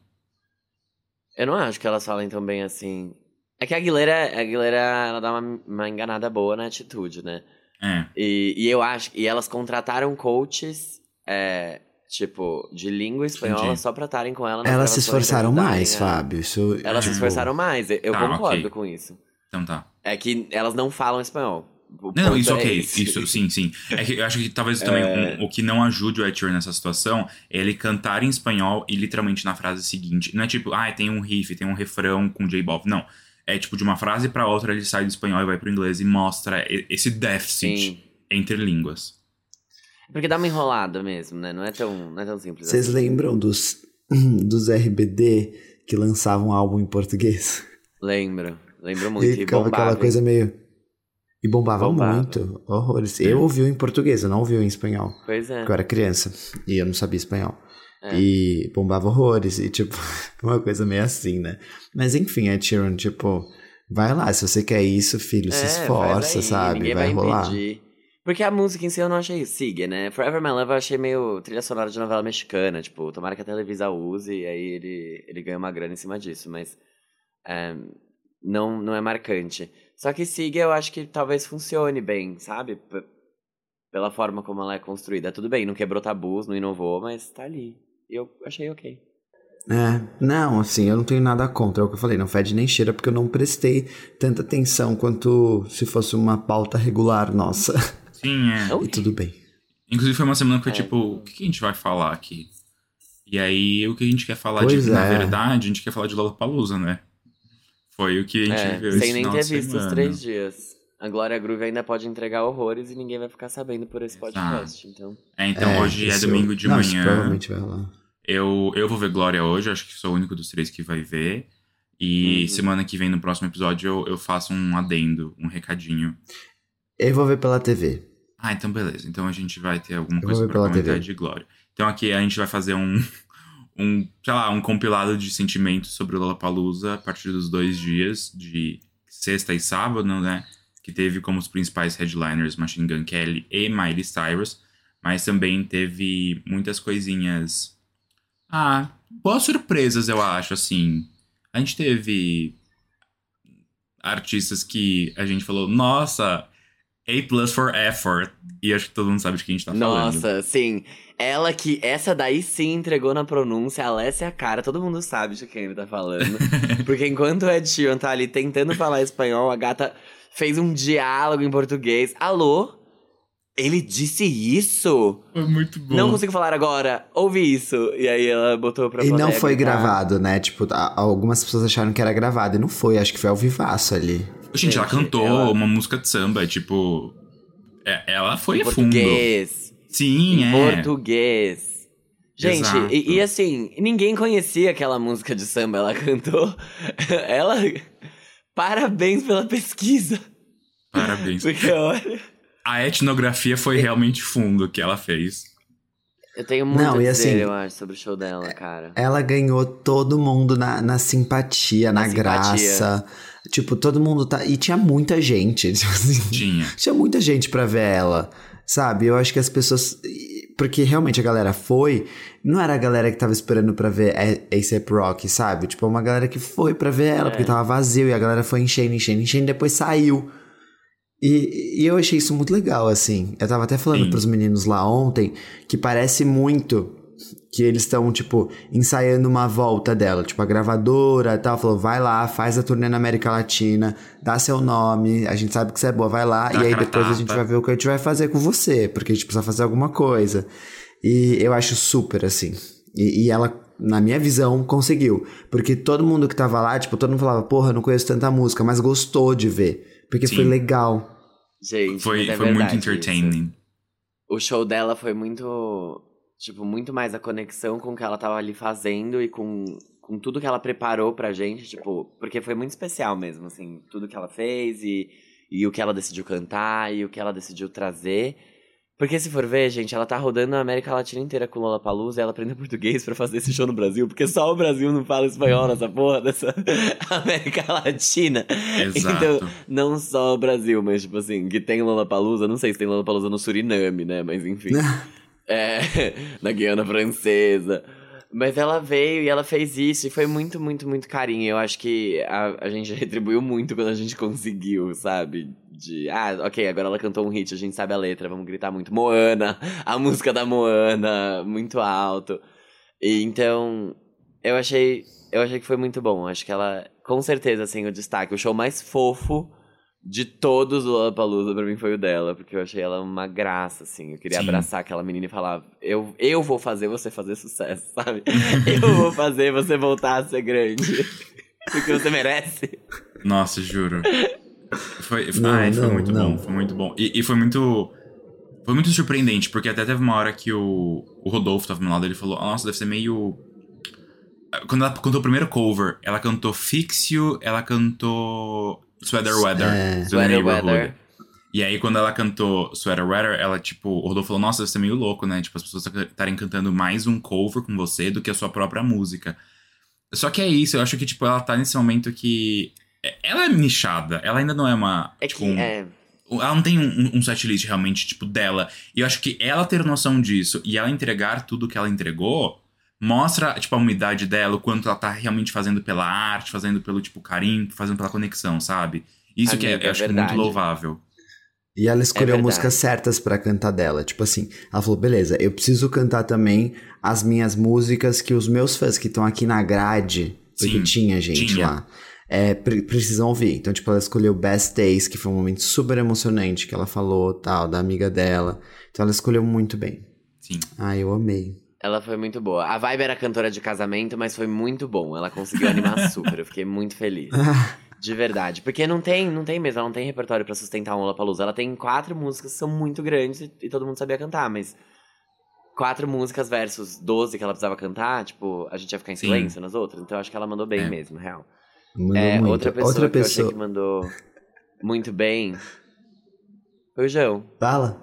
Eu não acho que elas falem tão bem assim. É que a Aguilera, a Aguilera ela dá uma, uma enganada boa na atitude, né? É. E, e eu acho. E elas contrataram coaches, é, tipo, de língua espanhola Entendi. só pra estarem com ela Elas se esforçaram mais, a- Fábio. Isso, Elas se tipo, esforçaram mais, eu Tá, concordo ok. com isso. Então tá. É que elas não falam espanhol. Não, isso é ok. esse. Isso, sim, sim. É que eu acho que talvez também um- o que não ajude o Ed Sheeran nessa situação é ele cantar em espanhol e literalmente na frase seguinte. Não é tipo, ah, tem um riff, tem um refrão com J Balvin. Não. É tipo, de uma frase pra outra ele sai do espanhol e vai pro inglês e mostra e- esse déficit Sim. entre línguas. Porque dá uma enrolada mesmo, né? Não é tão, não é tão simples Vocês assim. lembram dos, dos RBD que lançavam um álbum em português? Lembro. Lembro e muito. E, ficava bombava, aquela coisa meio. E bombava, Bombava. muito. Horrores. Eu ouvi em português, eu não ouvi em espanhol. Pois é. Porque eu era criança e eu não sabia espanhol. É. E bombava horrores. E, tipo, uma coisa meio assim, né? Mas enfim, é Tyrion, tipo, vai lá, se você quer isso, filho, se É, esforça, aí, sabe? Ninguém vai, vai, rolar. impedir. Porque a música em si eu não achei siga, né? Forever My Love eu achei meio trilha sonora de novela mexicana. Tipo, tomara que a Televisa use e aí ele, ele ganha uma grana em cima disso. Mas é, não, não é marcante. Só que siga eu acho que talvez funcione bem, sabe? P- pela forma como ela é construída. Tudo bem, não quebrou tabus, não inovou, mas tá ali. E eu achei ok. É, não, assim, eu não tenho nada contra, é o que eu falei, não fede nem cheira, porque eu não prestei tanta atenção quanto se fosse uma pauta regular nossa. Sim, é. E tudo bem. Inclusive foi uma semana que foi É. tipo, o que a gente vai falar aqui? E aí, o que a gente quer falar Pois de, na é. verdade, a gente quer falar de Lollapalooza, né? Foi o que a gente É, viu sem nem ter visto os semana. três dias. A Glória Groove ainda pode entregar horrores e ninguém vai ficar sabendo por esse podcast. Então, É, então hoje é domingo de não, manhã. provavelmente vai rolar. Eu, eu vou ver Glória hoje, acho que sou o único dos três que vai ver. E Uhum. semana que vem, no próximo episódio, eu, eu faço um adendo, um recadinho. Eu vou ver pela TV. Ah, então beleza. Então a gente vai ter alguma Eu coisa pra comentar TV. de Glória. Então aqui a gente vai fazer um, um, sei lá, um compilado de sentimentos sobre o Lollapalooza a partir dos dois dias, de sexta e sábado, né? Que teve como os principais headliners Machine Gun Kelly e Miley Cyrus. Mas também teve muitas coisinhas... Ah, boas surpresas, eu acho, assim. A gente teve artistas que a gente falou, nossa, A plus for effort. E acho que todo mundo sabe de quem a gente tá falando. Nossa, sim. Ela que. Essa daí sim entregou na pronúncia, a Alessia Cara. Todo mundo sabe de quem ele tá falando. Porque enquanto o Ed Sheeran tá ali tentando falar espanhol, a gata fez um diálogo em português. Alô? Ele disse isso? Foi muito bom. Não consigo falar agora. Ouve isso. E aí ela botou pra E não foi gritar. gravado, né? Tipo, a- algumas pessoas acharam que era gravado e não foi. Acho que foi ao vivaço ali. Gente, ela Gente, cantou ela- uma música de samba, tipo. é- ela foi Em a fundo. português. Sim, em é. português. Gente, e, e assim, ninguém conhecia aquela música de samba. Ela cantou. Ela. Parabéns pela pesquisa. Parabéns. Porque olha. A etnografia foi realmente fundo que ela fez. Eu tenho muito Não, a e dizer, assim- eu acho, sobre o show dela, cara. Ela ganhou todo mundo na, na simpatia, na, Na simpatia. graça. Tipo, todo mundo tá. E tinha muita gente. Tipo assim, Tinha. tinha muita gente pra ver ela. Sabe? Eu acho que as pessoas. Porque realmente a galera foi. Não era a galera que tava esperando pra ver A- A$AP Rock, sabe? Tipo, uma galera que foi pra ver ela, É. porque tava vazio e a galera foi enchendo, enchendo, enchendo, e depois saiu. E, e eu achei isso muito legal, assim. Eu tava até falando Sim. pros meninos lá ontem que parece muito que eles estão, tipo, ensaiando uma volta dela. Tipo, a gravadora e tal, falou, vai lá, faz a turnê na América Latina, dá seu nome, a gente sabe que você é boa, vai lá, Dá e aí depois a tapa. gente vai ver o que a gente vai fazer com você, porque a gente precisa fazer alguma coisa. E eu acho super, assim. E, e ela, na minha visão, conseguiu. Porque todo mundo que tava lá, tipo, todo mundo falava, porra, não conheço tanta música, mas gostou de ver. Porque Sim. foi legal. Gente, Foi, é foi muito entertaining. isso. O show dela foi muito. Tipo, muito mais a conexão com o que ela tava ali fazendo e com, com tudo que ela preparou pra gente, tipo, porque foi muito especial mesmo, assim, tudo que ela fez e, e o que ela decidiu cantar e o que ela decidiu trazer. Porque se for ver, gente, ela tá rodando a América Latina inteira com Lollapalooza e ela aprendeu português pra fazer esse show no Brasil, porque só o Brasil não fala espanhol nessa porra dessa América Latina. Exato. Então, não só o Brasil, mas tipo assim, que tem Lollapalooza, não sei se tem Lollapalooza no Suriname, né, mas enfim. é, na Guiana Francesa. Mas ela veio e ela fez isso e foi muito, muito, muito carinho. Eu acho que a, a gente retribuiu muito quando a gente conseguiu, sabe? De, ah, ok, agora ela cantou um hit, a gente sabe a letra, vamos gritar muito. Moana, a música da Moana, muito alto. E então, eu achei, eu achei que foi muito bom. Acho que ela, com certeza, assim, o destaque. O show mais fofo de todos do Lollapalooza pra mim foi o dela, porque eu achei ela uma graça, assim. Eu queria Sim. abraçar aquela menina e falar: eu, eu vou fazer você fazer sucesso, sabe? eu vou fazer você voltar a ser grande. porque você merece. Nossa, juro. Foi, Não, ai, foi não, muito não. bom, foi muito bom. E, e foi muito. Foi muito surpreendente, porque até teve uma hora que o, o Rodolfo tava do meu lado ele falou: Nossa, deve ser meio. Quando ela cantou o primeiro cover, ela cantou Fix You, ela cantou Sweater Weather. É. Sweater Neighborhood. Weather. E aí, quando ela cantou Sweater Weather, ela, tipo, o Rodolfo falou: Nossa, deve ser meio louco, né? Tipo, as pessoas estarem cantando mais um cover com você do que a sua própria música. Só que é isso, eu acho que, tipo, ela tá nesse momento que. Ela é nichada, ela ainda não é uma. É tipo, que, um- é, ela não tem um, um setlist realmente, tipo, dela. E eu acho que ela ter noção disso e ela entregar tudo que ela entregou mostra, tipo, a umidade dela, o quanto ela tá realmente fazendo pela arte, fazendo pelo, tipo, carinho, fazendo pela conexão, sabe? Isso que é, Amiga, eu acho é que muito verdade. louvável. E ela escolheu verdade. músicas certas pra cantar dela. Tipo assim, ela falou: beleza, eu preciso cantar também as minhas músicas que os meus fãs que estão aqui na grade, porque Sim, tinha gente tinha. lá, é, pre- precisam ouvir. Então, tipo, ela escolheu Best Days, que foi um momento super emocionante que ela falou, tal, da amiga dela. Então, ela escolheu muito bem. Sim. Ah, eu amei. Ela foi muito boa. A vibe era cantora de casamento, mas foi muito bom. Ela conseguiu animar super. Eu fiquei muito feliz. De verdade. Porque não tem, não tem mesmo, ela não tem repertório pra sustentar um Lollapalooza. Ela tem quatro músicas que são muito grandes e, e todo mundo sabia cantar, mas quatro músicas versus 12 que ela precisava cantar, tipo, a gente ia ficar em Sim. silêncio nas outras. Então eu acho que ela mandou bem É. meso, na real. Mandou É, muito. outra pessoa outra que eu achei pessoa. que mandou muito bem foi o João. Fala.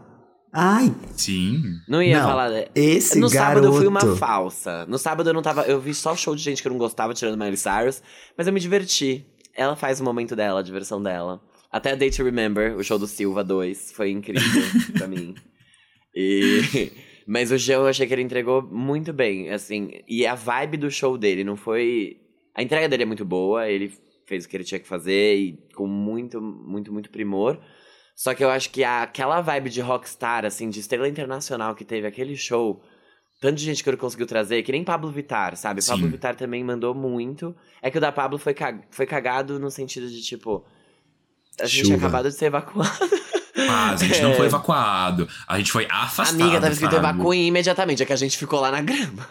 Ai, Sim. Não ia Não, falar. né? esse no garoto. sábado eu fui uma falsa. No sábado eu não tava. Eu vi só show de gente que eu não gostava, tirando Miley Cyrus, mas eu me diverti. Ela faz o momento dela, a diversão dela. Até a Day to Remember, o show do Silva 2, foi incrível pra mim. E. Mas o João eu achei que ele entregou muito bem, assim. E a vibe do show dele não foi. A entrega dele é muito boa, ele fez o que ele tinha que fazer e com muito, muito, muito primor. Só que eu acho que aquela vibe de rockstar, assim, de estrela internacional que teve aquele show, tanto de gente que ele conseguiu trazer, que nem Pablo Vittar, sabe? Sim. Pablo Vittar também mandou muito. É que o da Pablo foi, foi cagado no sentido de, tipo, a gente Chuva. tinha acabado de ser evacuado. Ah, a gente não É. foi evacuado. A gente foi afastado. Amiga, tava escrito evacuem imediatamente, é que a gente ficou lá na grama.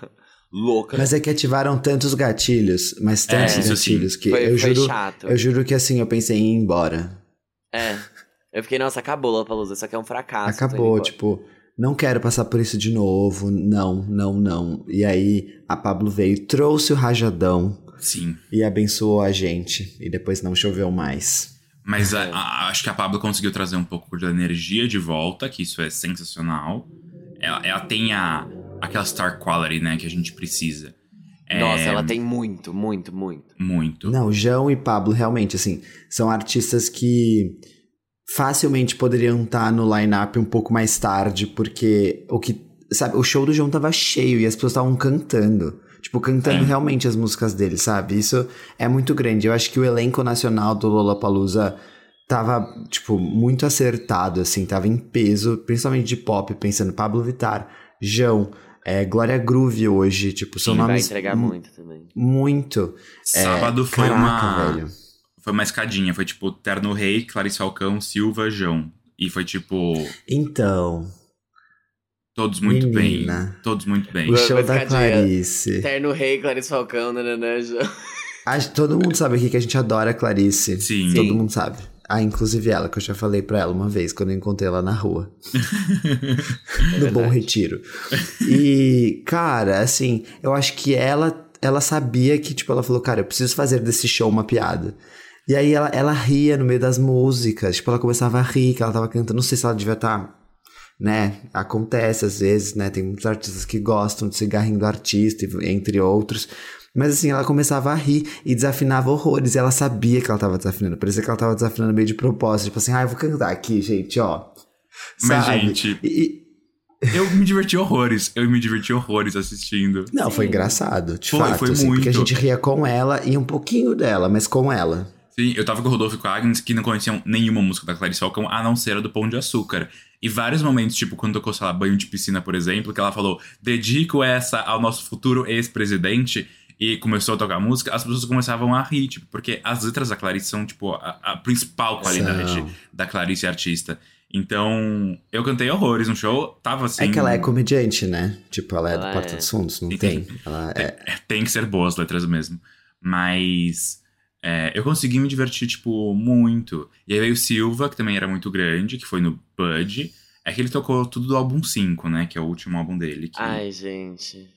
Louca. Mas é que ativaram tantos gatilhos, mas tantos É, gatilhos, que Foi, eu foi juro. chato. Eu juro que assim, eu pensei em ir embora. É. Eu fiquei, nossa, acabou Lollapalooza, isso aqui é um fracasso. Acabou, tipo, não quero passar por isso de novo. Não, não, não. E aí a Pablo veio, trouxe o rajadão Sim. e abençoou a gente. E depois não choveu mais. Mas a- É. a- acho que a Pablo conseguiu trazer um pouco de energia de volta, que isso é sensacional. Ela, ela tem a, aquela star quality, né, que a gente precisa. É, Nossa, ela tem muito, muito, muito. Muito. Não, João e Pablo realmente, assim, são artistas que facilmente poderiam estar no line-up um pouco mais tarde, porque o que. Sabe, o show do João tava cheio e as pessoas estavam cantando. Tipo, cantando É. realmente as músicas dele, sabe? Isso é muito grande. Eu acho que o elenco nacional do Lollapalooza tava, tipo, muito acertado, assim, tava em peso, principalmente de pop, pensando Pablo Vittar, João, é, Glória Groove hoje, tipo, são Sim, vai nomes entregar mu- muito também. muito. Sábado foi Caraca, uma. velho. Foi uma escadinha. Foi tipo Terno Rei, Clarice Falcão, Silva, João. E foi tipo. Então, Todos muito Menina. bem. Todos muito bem. o show da. Clarice. Eterno Rei, Clarice Falcão, nananã. Acho- todo mundo sabe aqui que a gente adora a Clarice. Sim. Todo Sim. mundo sabe. Ah, inclusive ela, que eu já falei pra ela uma vez, quando eu encontrei ela na rua. no Bom Retiro. E, cara, assim, eu acho que ela, ela sabia que, tipo, ela falou, cara, eu preciso fazer desse show uma piada. E aí ela, ela ria no meio das músicas, tipo, ela começava a rir, que ela tava cantando, não sei se ela devia estar, né, acontece às vezes, né, tem muitos artistas que gostam de cigarrinho do artista, entre outros, mas assim, ela começava a rir e desafinava horrores, e ela sabia que ela tava desafinando, parecia que ela tava desafinando meio de propósito, tipo assim, ah, eu vou cantar aqui, gente, ó. Mas, Sabe? gente, E- eu me diverti horrores. Eu me diverti horrores assistindo. Não, foi engraçado, de Foi, fato. foi assim, Porque a muito. gente ria com ela e um pouquinho dela, mas com ela. Sim, eu tava com o Rodolfo e com a Agnes que não conheciam nenhuma música da Clarice Falcão, a não ser a do Pão de Açúcar. E vários momentos, tipo, quando tocou, sei lá, banho de piscina, por exemplo, que ela falou, dedico essa ao nosso futuro ex-presidente, e começou a tocar música, as pessoas começavam a rir, tipo, porque as letras da Clarice são, tipo, a, a principal qualidade São. da Clarice artista. Então, eu cantei horrores no show, tava assim... É que ela é comediante, né? Tipo, ela é Ela do Porta é. dos Fundos, não Sim. tem. Ela é. É, tem que ser boas letras mesmo. Mas é, eu consegui me divertir, tipo, muito. E aí veio o Silva, que também era muito grande, que foi no Bud. É que ele tocou tudo do álbum 5, né? Que é o último álbum dele. Que... Ai, gente.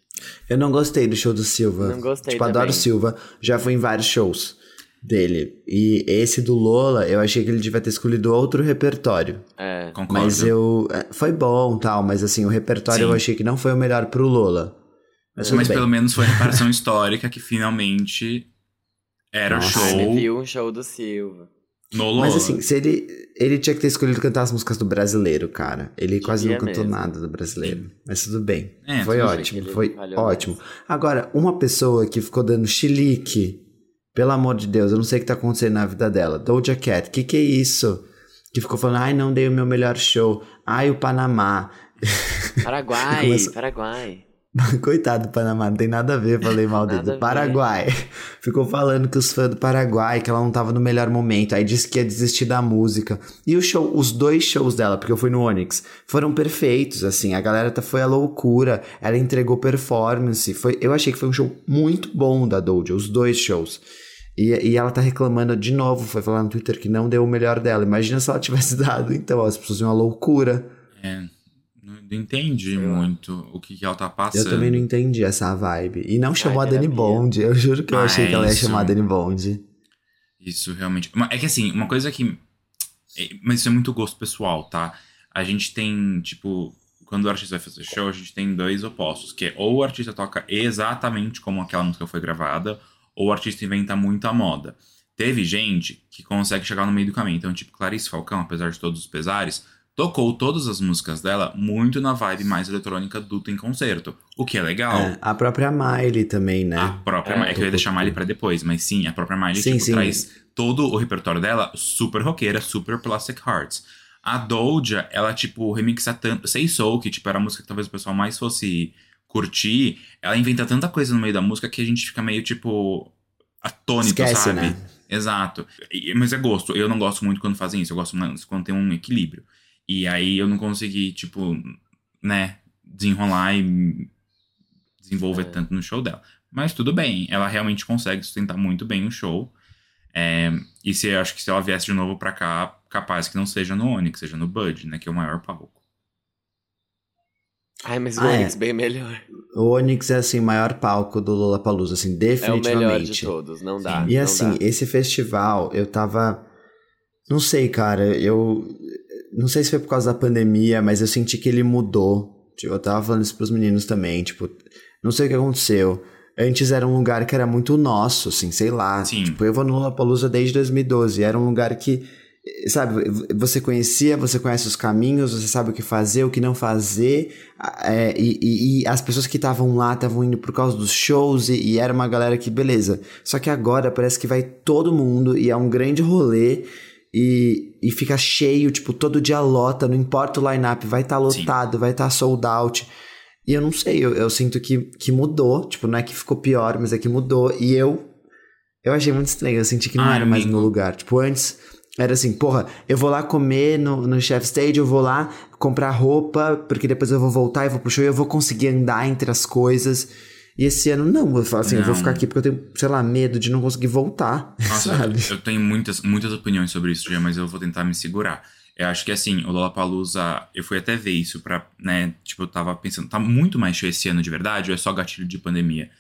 Eu não gostei do show do Silva. Não gostei Tipo, também. adoro Silva. Já fui em vários shows dele. E esse do Lola, eu achei que ele devia ter escolhido outro repertório. É. Concordo. Mas eu. é, Foi bom tal, mas assim, o repertório Sim. eu achei que não foi o melhor pro Lola. Mas, Mas pelo menos foi a reparação histórica que finalmente era Nossa. show me viu um show do Silva. no. Mas assim, se ele, ele tinha que ter escolhido cantar as músicas do brasileiro, cara. Ele quase não Devia cantou mesmo. nada do brasileiro. Mas tudo bem. É, foi tudo ótimo, Ele foi ótimo. Agora, uma pessoa que ficou dando chilique, pelo amor de Deus, eu não sei o que tá acontecendo na vida dela. Doja Cat, que que é isso? Que ficou falando, ai, não dei o meu melhor show. Ai, o Panamá. Paraguai, Paraguai. Coitado do Panamá, não tem nada a ver, falei mal dele. Do. Paraguai. Ficou falando que os fãs do Paraguai, que ela não tava no melhor momento. Aí disse que ia desistir da música. E o show, os dois shows dela, porque eu fui no Onyx, foram perfeitos, assim. A galera tá- foi a loucura. Ela entregou performance. Foi, eu achei que foi um show muito bom da Doja, os dois shows. E, e ela tá reclamando de novo, foi falar no Twitter que não deu o melhor dela. Imagina se ela tivesse dado, então, ó, as pessoas iam uma loucura. É, não entendi muito o que, que ela tá passando. Eu também não entendi essa vibe. E não chamou a Dani. Bond. Eu juro que eu Ah, achei que ela ia isso. chamar a Dani Bond. Isso realmente. É que assim, uma coisa que. é- Mas isso é muito gosto pessoal, tá? A gente tem, tipo, quando o artista vai fazer show, a gente tem dois opostos, que é ou o artista toca exatamente como aquela música foi gravada, ou o artista inventa muita moda. Teve gente que consegue chegar no meio do caminho. Então, tipo, Clarice Falcão, apesar de todos os pesares, tocou todas as músicas dela muito na vibe mais eletrônica do Tem Concerto. O que é legal. É, a própria Miley também, né? A própria É, Miley, que eu ia deixar a Miley pra depois, mas sim, a própria Miley Sim, tipo, sim. traz todo o repertório dela super roqueira, super Plastic Hearts. A Doja, ela, tipo, remixa tanto. Say Soul, que, tipo, era a música que talvez o pessoal mais fosse curtir. Ela inventa tanta coisa no meio da música que a gente fica meio, tipo, atônito, Esquece, sabe? né? Exato. Mas é gosto. Eu não gosto muito quando fazem isso. Eu gosto mais quando tem um equilíbrio. E aí eu não consegui, tipo, né, desenrolar e desenvolver É. tanto no show dela. Mas tudo bem. Ela realmente consegue sustentar muito bem o show. É, e se eu acho que se ela viesse de novo pra cá, capaz que não seja no Onyx, seja no Bud, né? Que é o maior palco. Ai, mas o Ah, é. Onyx bem melhor. O Onyx é, assim, o maior palco do Lollapalooza, assim, É o definitivamente. melhor de todos, não dá. E não assim, dá. esse festival, eu tava. Não sei, cara, eu. Não sei se foi por causa da pandemia, mas eu senti que ele mudou. Tipo, eu tava falando isso pros meninos também, tipo, não sei o que aconteceu. Antes era um lugar que era muito nosso, assim, sei lá. Sim. Tipo, eu vou no Lollapalooza desde 2012. Era um lugar que, sabe, você conhecia, você conhece os caminhos, você sabe o que fazer, o que não fazer. é, e, e- e as pessoas que estavam lá estavam indo por causa dos shows e, e era uma galera que, beleza. Só que agora parece que vai todo mundo e é um grande rolê. E, e fica cheio, tipo, todo dia lota, não importa o line-up, vai estar Sim. lotado, vai estar sold out. E eu não sei, eu, eu sinto que, que mudou. Tipo, não é que ficou pior, mas é que mudou. E eu. Eu achei muito estranho. Eu senti que não Ai, era mais amigo. no lugar. Tipo, antes era assim, porra, eu vou lá comer no, no Chef Stage, eu vou lá comprar roupa, porque depois eu vou voltar e vou pro show e eu vou conseguir andar entre as coisas. E esse ano, não. Eu falo assim, eu vou Não. ficar aqui porque eu tenho, sei lá, medo de não conseguir voltar. Nossa, sabe? eu, tenho muitas, muitas opiniões sobre isso já, mas eu vou tentar me segurar. Eu acho que assim, o Lollapalooza, eu fui até ver isso pra, né, tipo, eu tava pensando, tá muito mais cheio esse ano de verdade ou é só gatilho de pandemia?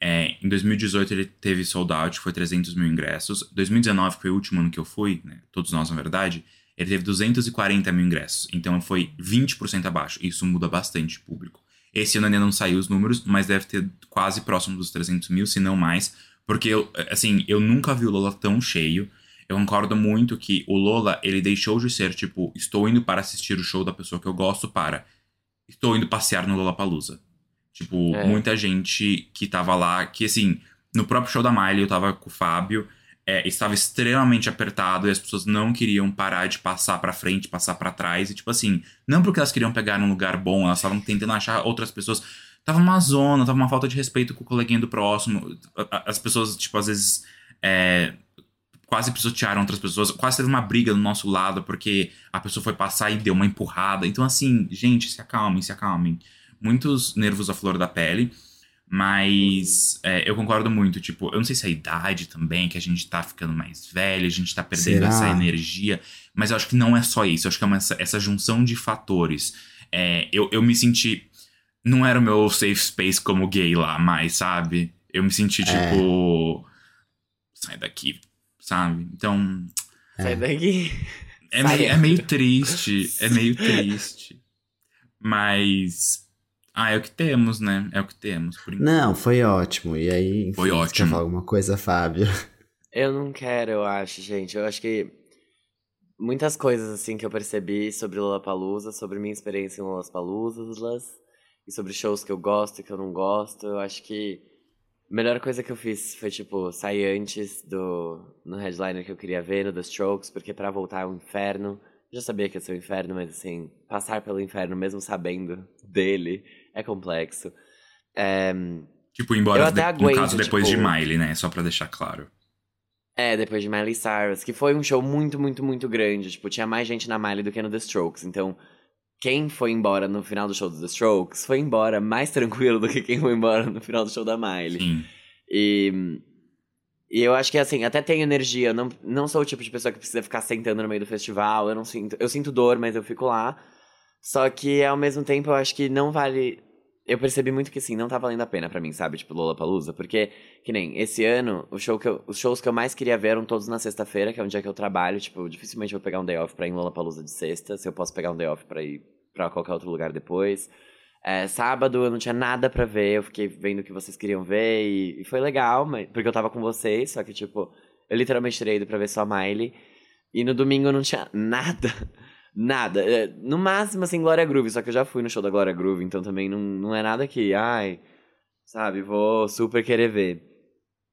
É, em 2018 ele teve sold out, foi 300 mil ingressos. 2019, que foi o último ano que eu fui, né, todos nós na verdade, ele teve 240 mil ingressos. Então foi 20% abaixo. Isso muda bastante o público. Esse ano ainda não saiu os números, mas deve ter quase próximo dos 300 mil, se não mais. Porque, eu, assim, eu nunca vi o Lola tão cheio. Eu concordo muito que o Lola, ele deixou de ser, tipo, estou indo para assistir o show da pessoa que eu gosto para estou indo passear no Lollapalooza. Tipo, É. muita gente que tava lá, que assim, no próprio show da Miley, eu tava com o Fábio, é, estava extremamente apertado e as pessoas não queriam parar de passar pra frente, passar pra trás. E tipo assim, não porque elas queriam pegar num lugar bom, elas estavam tentando achar outras pessoas. Tava uma zona, tava uma falta de respeito com o coleguinha do próximo. As pessoas, tipo, às vezes. é, quase pisotearam outras pessoas. Quase teve uma briga do nosso lado porque a pessoa foi passar e deu uma empurrada. Então, assim, gente, se acalmem, se acalmem. Muitos nervos à flor da pele. Mas é, eu concordo muito, tipo, eu não sei se é a idade também, que a gente tá ficando mais velho, a gente tá perdendo Será? essa energia, mas eu acho que não é só isso, eu acho que é uma, essa, essa junção de fatores. É, eu, eu me senti. Não era o meu safe space como gay lá mais, sabe? Eu me senti É. tipo. Sai daqui, sabe? Então. Sai daqui. É, meio, é meio triste, é meio triste. Mas. Ah, é o que temos, né? É o que temos, por enquanto. Não, foi ótimo. E aí, enfim, Foi você ótimo. Quer falar alguma coisa, Fábio? Eu não quero, eu acho, gente. Eu acho que muitas coisas assim que eu percebi sobre Lollapalooza, sobre minha experiência em Lollapaloozas e sobre shows que eu gosto e que eu não gosto, eu acho que a melhor coisa que eu fiz foi tipo sair antes do no headliner que eu queria ver, no The Strokes, porque pra voltar é um inferno. Eu já sabia que ia ser um inferno, mas assim, passar pelo inferno mesmo sabendo dele é complexo. É, Tipo, embora, Eu até de- aguento, no caso, depois tipo- de Miley, né? Só pra deixar claro. É, depois de Miley Cyrus, que foi um show muito, muito, muito grande. Tipo, tinha mais gente na Miley do que no The Strokes. Então, quem foi embora no final do show do The Strokes foi embora mais tranquilo do que quem foi embora no final do show da Miley. Sim. E, e eu acho que, assim, até tenho energia. Eu não, não sou o tipo de pessoa que precisa ficar sentando no meio do festival. Eu não sinto. Eu sinto dor, mas eu fico lá. Só que, ao mesmo tempo, eu acho que não vale. Eu percebi muito que, assim, não tá valendo a pena pra mim, sabe? Tipo, Lollapalooza. Porque, que nem, esse ano, o show que eu- os shows que eu mais queria ver eram todos na sexta-feira, que é um dia que eu trabalho. Tipo, dificilmente vou pegar um day off pra ir em Lollapalooza de sexta. Se eu posso pegar um day off pra ir pra qualquer outro lugar depois. É, sábado eu não tinha nada pra ver, eu fiquei vendo o que vocês queriam ver e, e foi legal, mas, porque eu tava com vocês, só que, tipo, eu literalmente teria ido pra ver só a Miley. E no domingo eu não tinha nada. Nada. É, No máximo, assim, Glória Groove. Só que eu já fui no show da Glória Groove, então também não, não é nada que, ai, sabe, vou super querer ver.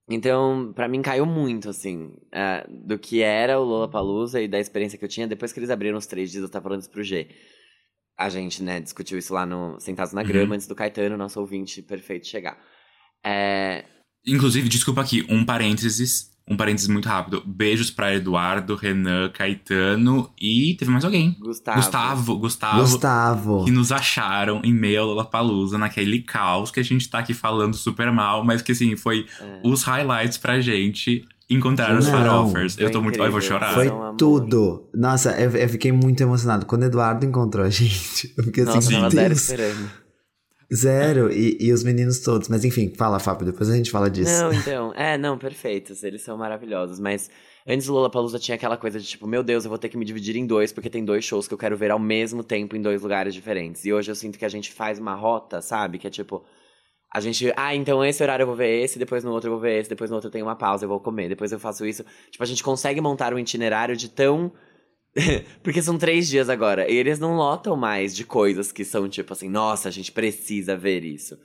Então, pra mim caiu muito, assim, é, do que era o Lollapalooza e da experiência que eu tinha depois que eles abriram os três dias, eu tava falando isso pro G. A gente, né, discutiu isso lá no Sentados na Grama, Uhum. antes do Caetano, nosso ouvinte perfeito, chegar. É, Inclusive, desculpa aqui, um parênteses. Um parênteses muito rápido. Beijos pra Eduardo, Renan, Caetano e teve mais alguém. Gustavo. Gustavo, Gustavo, Gustavo. que nos acharam em meio ao Lollapalooza, naquele caos que a gente tá aqui falando super mal, mas que assim, foi É. os highlights pra gente encontrar os farofers. Eu tô muito. Ai, vou incrível. chorar. Foi tudo. Nossa, eu, eu fiquei muito emocionado. Quando o Eduardo encontrou a gente, eu fiquei Nossa, assim, Deus. esperando. Zero. E, e os meninos todos. Mas enfim, fala, Fábio, depois a gente fala disso. Não, então, é, não, perfeitos, eles são maravilhosos, mas antes do Lollapalooza tinha aquela coisa de tipo, meu Deus, eu vou ter que me dividir em dois, porque tem dois shows que eu quero ver ao mesmo tempo em dois lugares diferentes. E hoje eu sinto que a gente faz uma rota, sabe? Que é tipo, a gente, ah, então esse horário eu vou ver esse, depois no outro eu vou ver esse, depois no outro eu tenho uma pausa, eu vou comer, depois eu faço isso. Tipo, a gente consegue montar um itinerário de tão porque são três dias agora. E eles não lotam mais de coisas que são tipo assim, nossa, a gente precisa ver isso.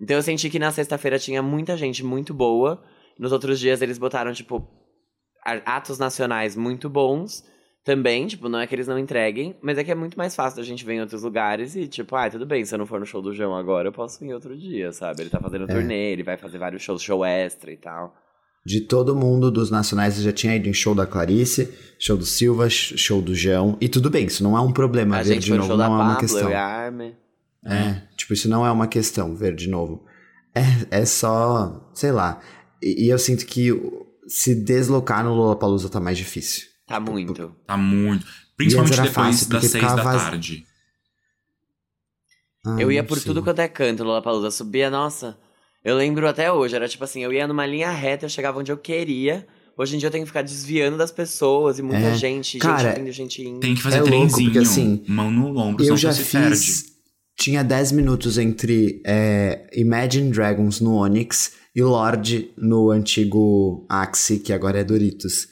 Então eu senti que na sexta-feira tinha muita gente muito boa. Nos outros dias eles botaram, tipo, atos nacionais muito bons também. Tipo, não é que eles não entreguem, mas é que é muito mais fácil da gente ver em outros lugares e, tipo, ah, tudo bem, se eu não for no show do João agora, eu posso ir em outro dia, sabe? Ele tá fazendo turnê, ele vai fazer vários shows, show extra e tal. De todo mundo dos nacionais, eu já tinha ido em show da Clarice, show do Silva, sh- show do João. E tudo bem, isso não é um problema. a ver gente de novo show da não é uma Pablo, questão. É, tipo, isso não é uma questão, ver de novo. É, é só, sei lá. E, e eu sinto que se deslocar no Lollapalooza tá mais difícil. Tá muito. Tá muito. Principalmente depois fácil, das seis da vaz- tarde. Ah, Eu ia por sei. tudo quanto é canto, Lollapalooza. Subia, nossa. Eu lembro até hoje, era tipo assim, eu ia numa linha reta, eu chegava onde eu queria. Hoje em dia eu tenho que ficar desviando das pessoas e muita É. gente, Cara, gente vindo, gente indo. Tem que fazer É louco, trenzinho. porque, assim, mão no ombro, Eu já se perde. fiz. Tinha 10 minutos entre é, Imagine Dragons no Onyx e Lorde no antigo Axie, que agora é Doritos.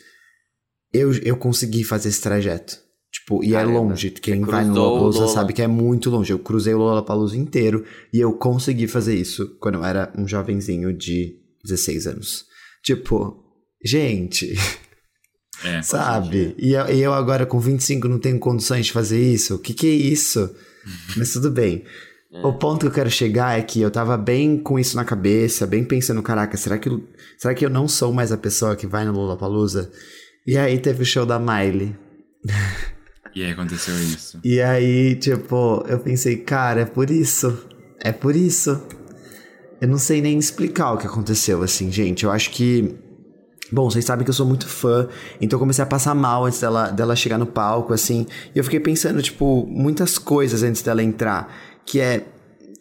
Eu, eu consegui fazer esse trajeto. Tipo, e é longe. Quem você vai no Lollapalooza Lola. sabe que é muito longe. Eu cruzei o Lollapalooza inteiro e eu consegui fazer isso quando eu era um jovenzinho de 16 anos. Tipo, gente, É. sabe? E eu, e eu agora com 25 não tenho condições de fazer isso? O que que é isso? Mas tudo bem. O ponto que eu quero chegar é que eu tava bem com isso na cabeça, bem pensando, caraca, será que, eu- será que eu não sou mais a pessoa que vai no Lollapalooza? E aí teve o show da Miley. E aí aconteceu isso. E aí, tipo, eu pensei, cara, é por isso. É por isso. Eu não sei nem explicar o que aconteceu, assim, gente. Eu acho que. Bom, vocês sabem que eu sou muito fã, então eu comecei a passar mal antes dela, dela chegar no palco, assim. E eu fiquei pensando, tipo, muitas coisas antes dela entrar. Que é.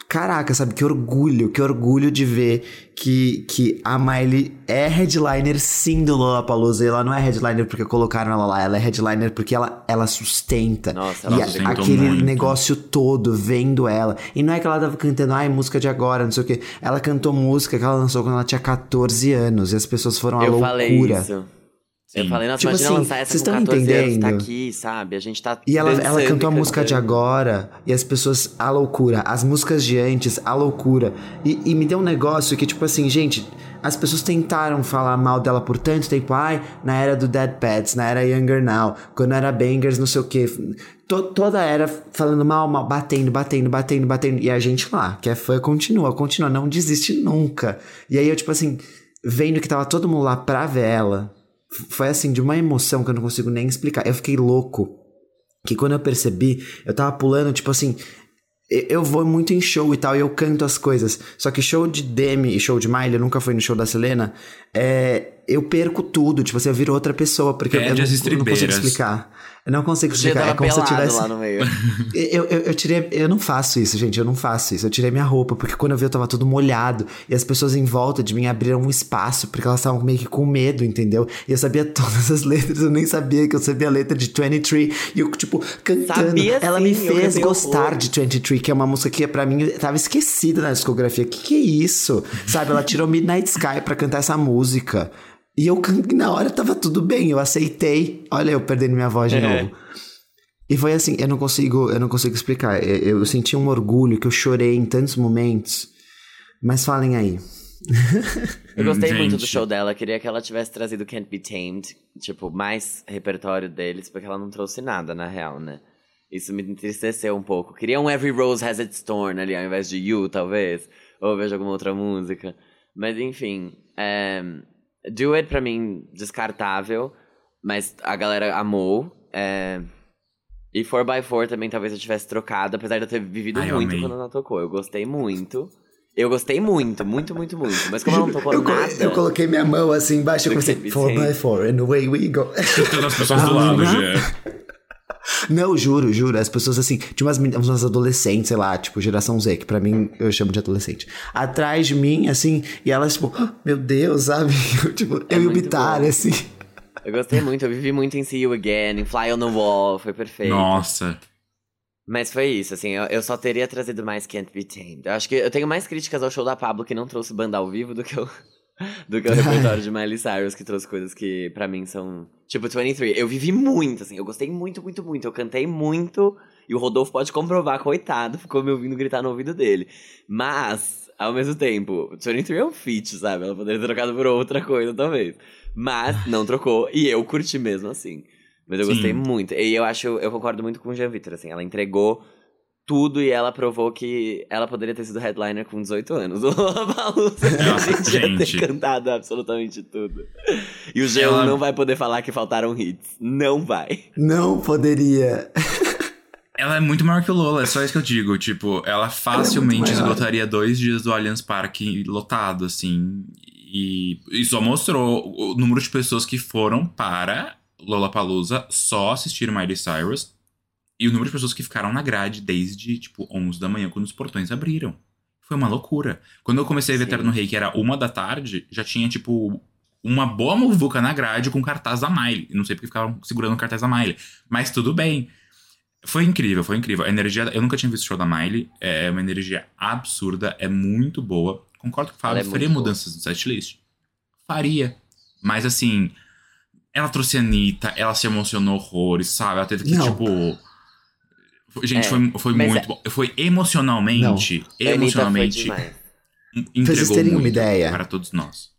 Caraca, sabe? Que orgulho, que orgulho de ver que, que a Miley é headliner sim do Lollapalooza. E ela não é headliner porque colocaram ela lá, ela é headliner porque ela, ela sustenta. Nossa, ela a- sustentou aquele muito. negócio todo vendo ela. E não é que ela tava cantando, ai, música de agora, não sei o quê. Ela cantou música que ela lançou quando ela tinha 14 anos. E as pessoas foram à eu loucura. falei isso. Eu Sim. falei, nossa, Tipo imagina assim, lançar essa vocês com tão 14 anos, tá entendendo? aqui, sabe? A gente tá E ela, ela cantou a música de agora, e as pessoas, a loucura. As músicas de antes, a loucura. E, e me deu um negócio que, tipo assim, gente, as pessoas tentaram falar mal dela por tanto tempo. Ai, na era do Dead Pets, na era Younger Now, quando era Bangers, não sei o quê. To- toda era falando mal, mal, batendo, batendo, batendo, batendo. E a gente lá, que é fã, continua, continua, não desiste nunca. E aí eu, tipo assim, vendo que tava todo mundo lá pra ver ela, foi assim, de uma emoção que eu não consigo nem explicar. Eu fiquei louco que quando eu percebi, eu tava pulando, tipo assim. Eu vou muito em show e tal, e eu canto as coisas. Só que show de Demi e show de Miley, eu nunca fui no show da Selena. É, eu perco tudo, tipo assim, eu viro outra pessoa, porque eu, eu não, não consigo explicar. Eu não consigo explicar. É como se eu tivesse. lá no meio. Eu, eu, eu tirei. Eu não faço isso, gente. Eu não faço isso. Eu tirei minha roupa, porque quando eu vi eu tava todo molhado. E as pessoas em volta de mim abriram um espaço, porque elas estavam meio que com medo, entendeu? E eu sabia todas as letras, eu nem sabia que eu sabia a letra de 23. E eu, tipo, cantando. Sabia Ela sim, me fez gostar de 23, que é uma música que pra mim tava esquecida na discografia. Que que é isso? Sabe? Ela tirou Midnight Sky pra cantar essa música. E eu na hora tava tudo bem, eu aceitei. Olha, eu perdendo minha voz de É. novo. E foi assim, eu não consigo, eu não consigo explicar. Eu, eu senti um orgulho que eu chorei em tantos momentos. Mas falem aí. Eu gostei Hum, muito do gente. show dela, queria que ela tivesse trazido Can't Be Tamed, tipo, mais repertório deles, porque ela não trouxe nada, na real, né? Isso me entristeceu um pouco. Queria um Every Rose Has Its Thorn ali, ao invés de You, talvez. Ou veja alguma outra música. Mas enfim, é, Do It pra mim, descartável. Mas a galera amou. é, e 4x4 também talvez eu tivesse trocado, apesar de eu ter vivido Ai, muito quando ela tocou. Eu gostei muito. Eu gostei muito, muito, muito, muito. Mas como ela não tocou eu, nada. eu coloquei minha mão assim embaixo e comecei que 4x4 and away we go. Todas as pessoas do lado, já. Não, juro, juro. As pessoas assim, tinha umas, umas adolescentes, sei lá, tipo, geração Z, que pra mim eu chamo de adolescente. Atrás de mim, assim, e elas, tipo, "Ah, meu Deus, sabe? Eu, tipo, eu e o É Bitar, assim. Eu gostei muito, eu vivi muito em See You Again, em Fly on the Wall, foi perfeito. Nossa. Mas foi isso, assim, eu, eu só teria trazido mais Can't Be Tamed. Eu acho que eu tenho mais críticas ao show da Pablo que não trouxe banda ao vivo do que o, do que o repertório de Miley Cyrus, que trouxe coisas que pra mim são. Tipo, 23. Eu vivi muito, assim, eu gostei muito, muito, muito. Eu cantei muito, e o Rodolfo pode comprovar, coitado, ficou me ouvindo gritar no ouvido dele. Mas, ao mesmo tempo, 23 é um feat, sabe? Ela poderia ter trocado por outra coisa, talvez. Mas não trocou, e eu curti mesmo assim. Mas eu Sim. gostei muito. E eu acho, eu concordo muito com o Jean Vitor, assim, ela entregou tudo e ela provou que ela poderia ter sido headliner com 18 anos. O Lollapalooza, Ela- a gente ia ter cantado absolutamente tudo. E o Jean Ela- não vai poder falar que faltaram hits. Não vai. Não poderia. Ela é muito maior que o Lola, é só isso que eu digo. Tipo, ela facilmente maior. esgotaria dois dias do Allianz Parque lotado, assim. E, e só mostrou o número de pessoas que foram para Lollapalooza só assistir Miley Cyrus. E o número de pessoas que ficaram na grade desde, tipo, 11 da manhã, quando os portões abriram. Foi uma loucura. Quando eu comecei a ver Sim. Terno Rei, que era uma da tarde, já tinha, tipo, uma boa muvuca na grade com cartaz da Miley. Não sei porque ficavam segurando o cartaz da Miley. Mas tudo bem. Foi incrível, foi incrível. A energia. Eu nunca tinha visto o show da Miley. É uma energia absurda, é muito boa. Concordo com o Fábio. É faria mudanças no setlist? Faria. Mas assim. Ela trouxe a Anitta, ela se emocionou horrores, sabe? Ela teve que, Não. tipo. Gente, É, foi, foi muito é- bom. Foi emocionalmente. Foi Emocionalmente. Entregou Pra vocês terem uma muito ideia. Para todos nós.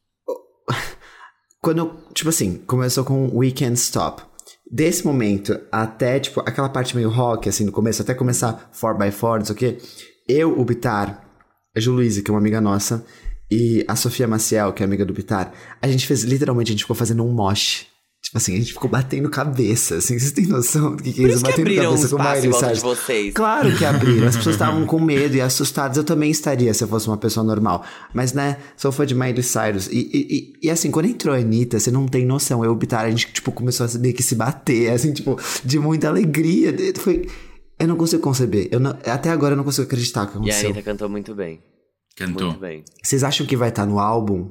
Quando, tipo assim, começou com Weekend Stop. Desse momento até, tipo, aquela parte meio rock, assim, no começo, até começar 4x4, não sei o quê. Eu, o Bitar, a Ju Luiz, que é uma amiga nossa, e a Sofia Maciel, que é amiga do Bitar, a gente fez, literalmente, a gente ficou fazendo um mosh. Tipo assim, a gente ficou batendo cabeça, assim, vocês têm noção do que, que é que Batendo um cabeça com Miley Cyrus. vocês. Claro que abriram. As pessoas estavam com medo e assustadas. Eu também estaria se eu fosse uma pessoa normal. Mas, né, sou fã de Miley Cyrus. E, e, e, e, assim, quando entrou a Anitta, você não tem noção. Eu e o Bitar, a gente, tipo, começou a meio que se bater, assim, tipo, de muita alegria. Foi... Eu não consigo conceber. Eu não- Até agora eu não consigo acreditar que E a aconteceu. Anitta cantou muito bem. Cantou. Muito bem. Vocês acham que vai estar no álbum?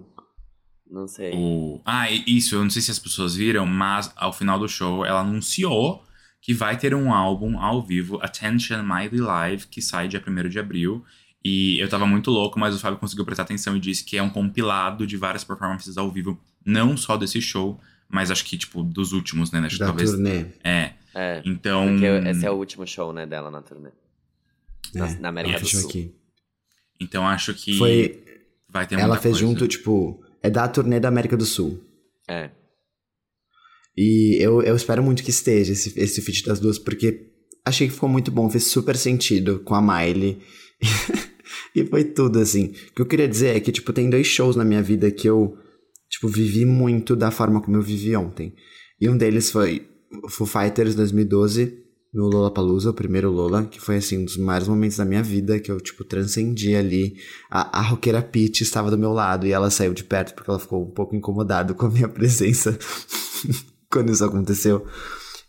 Não sei. O... Ah, isso, eu não sei se as pessoas viram, mas ao final do show ela anunciou que vai ter um álbum ao vivo, Attention Miley Live, que sai dia 1 de abril. E eu tava muito louco, mas o Fábio conseguiu prestar atenção e disse que é um compilado de várias performances ao vivo, não só desse show, mas acho que, tipo, dos últimos, né? Acho Da talvez. turnê. É. É. Então. Porque esse é o último show, né, dela na turnê. Na, É, na América ela do fechou Sul. aqui. Então acho que Foi... vai ter Ela fez coisa. junto, tipo... É da turnê da América do Sul. É. E eu, eu espero muito que esteja esse, esse feat das duas, porque achei que ficou muito bom, fez super sentido com a Miley. e foi tudo, assim. O que eu queria dizer é que, tipo, tem dois shows na minha vida que eu, tipo, vivi muito da forma como eu vivi ontem. E um deles foi o Foo Fighters 2012, no Lollapalooza, o primeiro Lola, que foi, assim, um dos maiores momentos da minha vida, que eu, tipo, transcendi ali. A, a roqueira Peach estava do meu lado e ela saiu de perto porque ela ficou um pouco incomodada com a minha presença quando isso aconteceu.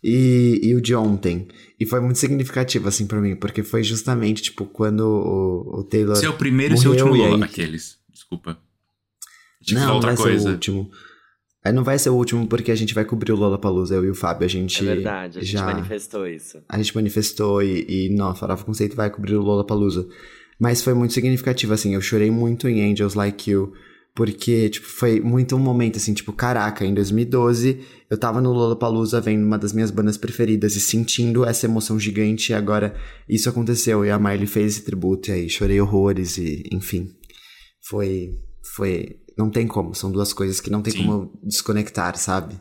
E, e o de ontem. E foi muito significativo, assim, pra mim, porque foi justamente, tipo, quando o, o Taylor. Seu primeiro e seu morreu, último Lola. aí- Aqueles. Desculpa. Não, outra vai ser o coisa. último. Aí não vai ser o último porque a gente vai cobrir o Lollapalooza, eu e o Fábio, a gente É verdade, a gente já... manifestou isso. A gente manifestou e, e não, Farofa Conceito vai cobrir o Lollapalooza. Mas foi muito significativo, assim, eu chorei muito em Angels Like You, porque, tipo, foi muito um momento, assim, tipo, caraca, em 2012 eu tava no Lollapalooza vendo uma das minhas bandas preferidas e sentindo essa emoção gigante e agora isso aconteceu e a Miley fez esse tributo e aí chorei horrores e, enfim, foi... foi. Não tem como, são duas coisas que não tem Sim. como desconectar, sabe?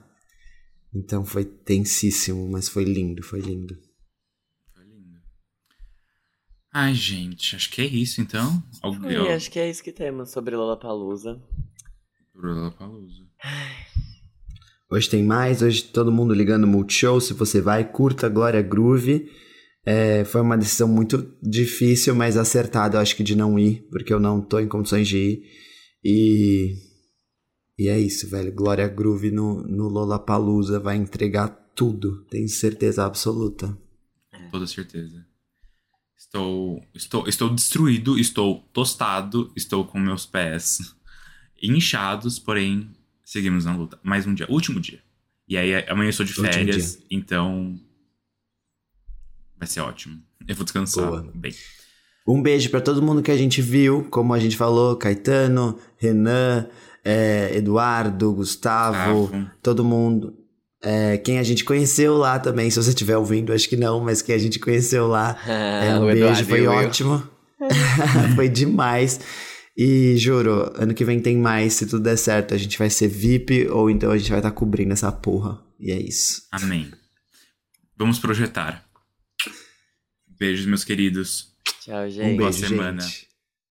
Então foi tensíssimo, mas foi lindo, foi lindo. Foi lindo. Ai, gente, acho que é isso então. Alguém. Acho que é isso que temos sobre Lollapalooza. Lollapalooza. Hoje tem mais, hoje todo mundo ligando Multishow. Se você vai, curta Glória Groove. É, foi uma decisão muito difícil, mas acertada, eu acho que de não ir, porque eu não tô em condições de ir. E. E é isso, velho. Glória Groove no, no Lollapalooza vai entregar tudo, tenho certeza absoluta. Com toda certeza. Estou, estou, estou destruído, estou tostado, estou com meus pés inchados, porém seguimos na luta. Mais um dia, último dia. E aí amanhã eu estou de Último férias, então vai ser ótimo. Eu vou descansar Boa. bem. Um beijo pra todo mundo que a gente viu, como a gente falou, Caetano, Renan, é, Eduardo, Gustavo, todo mundo. É, quem a gente conheceu lá também, se você estiver ouvindo, acho que não, mas quem a gente conheceu lá. É, um beijo, Eduardo foi ótimo. foi demais. E juro, ano que vem tem mais, se tudo der certo, a gente vai ser VIP ou então a gente vai estar cobrindo essa porra. E é isso. Amém. Vamos projetar. Beijos, meus queridos. Tchau, Um gente. Boa beijo, semana. gente.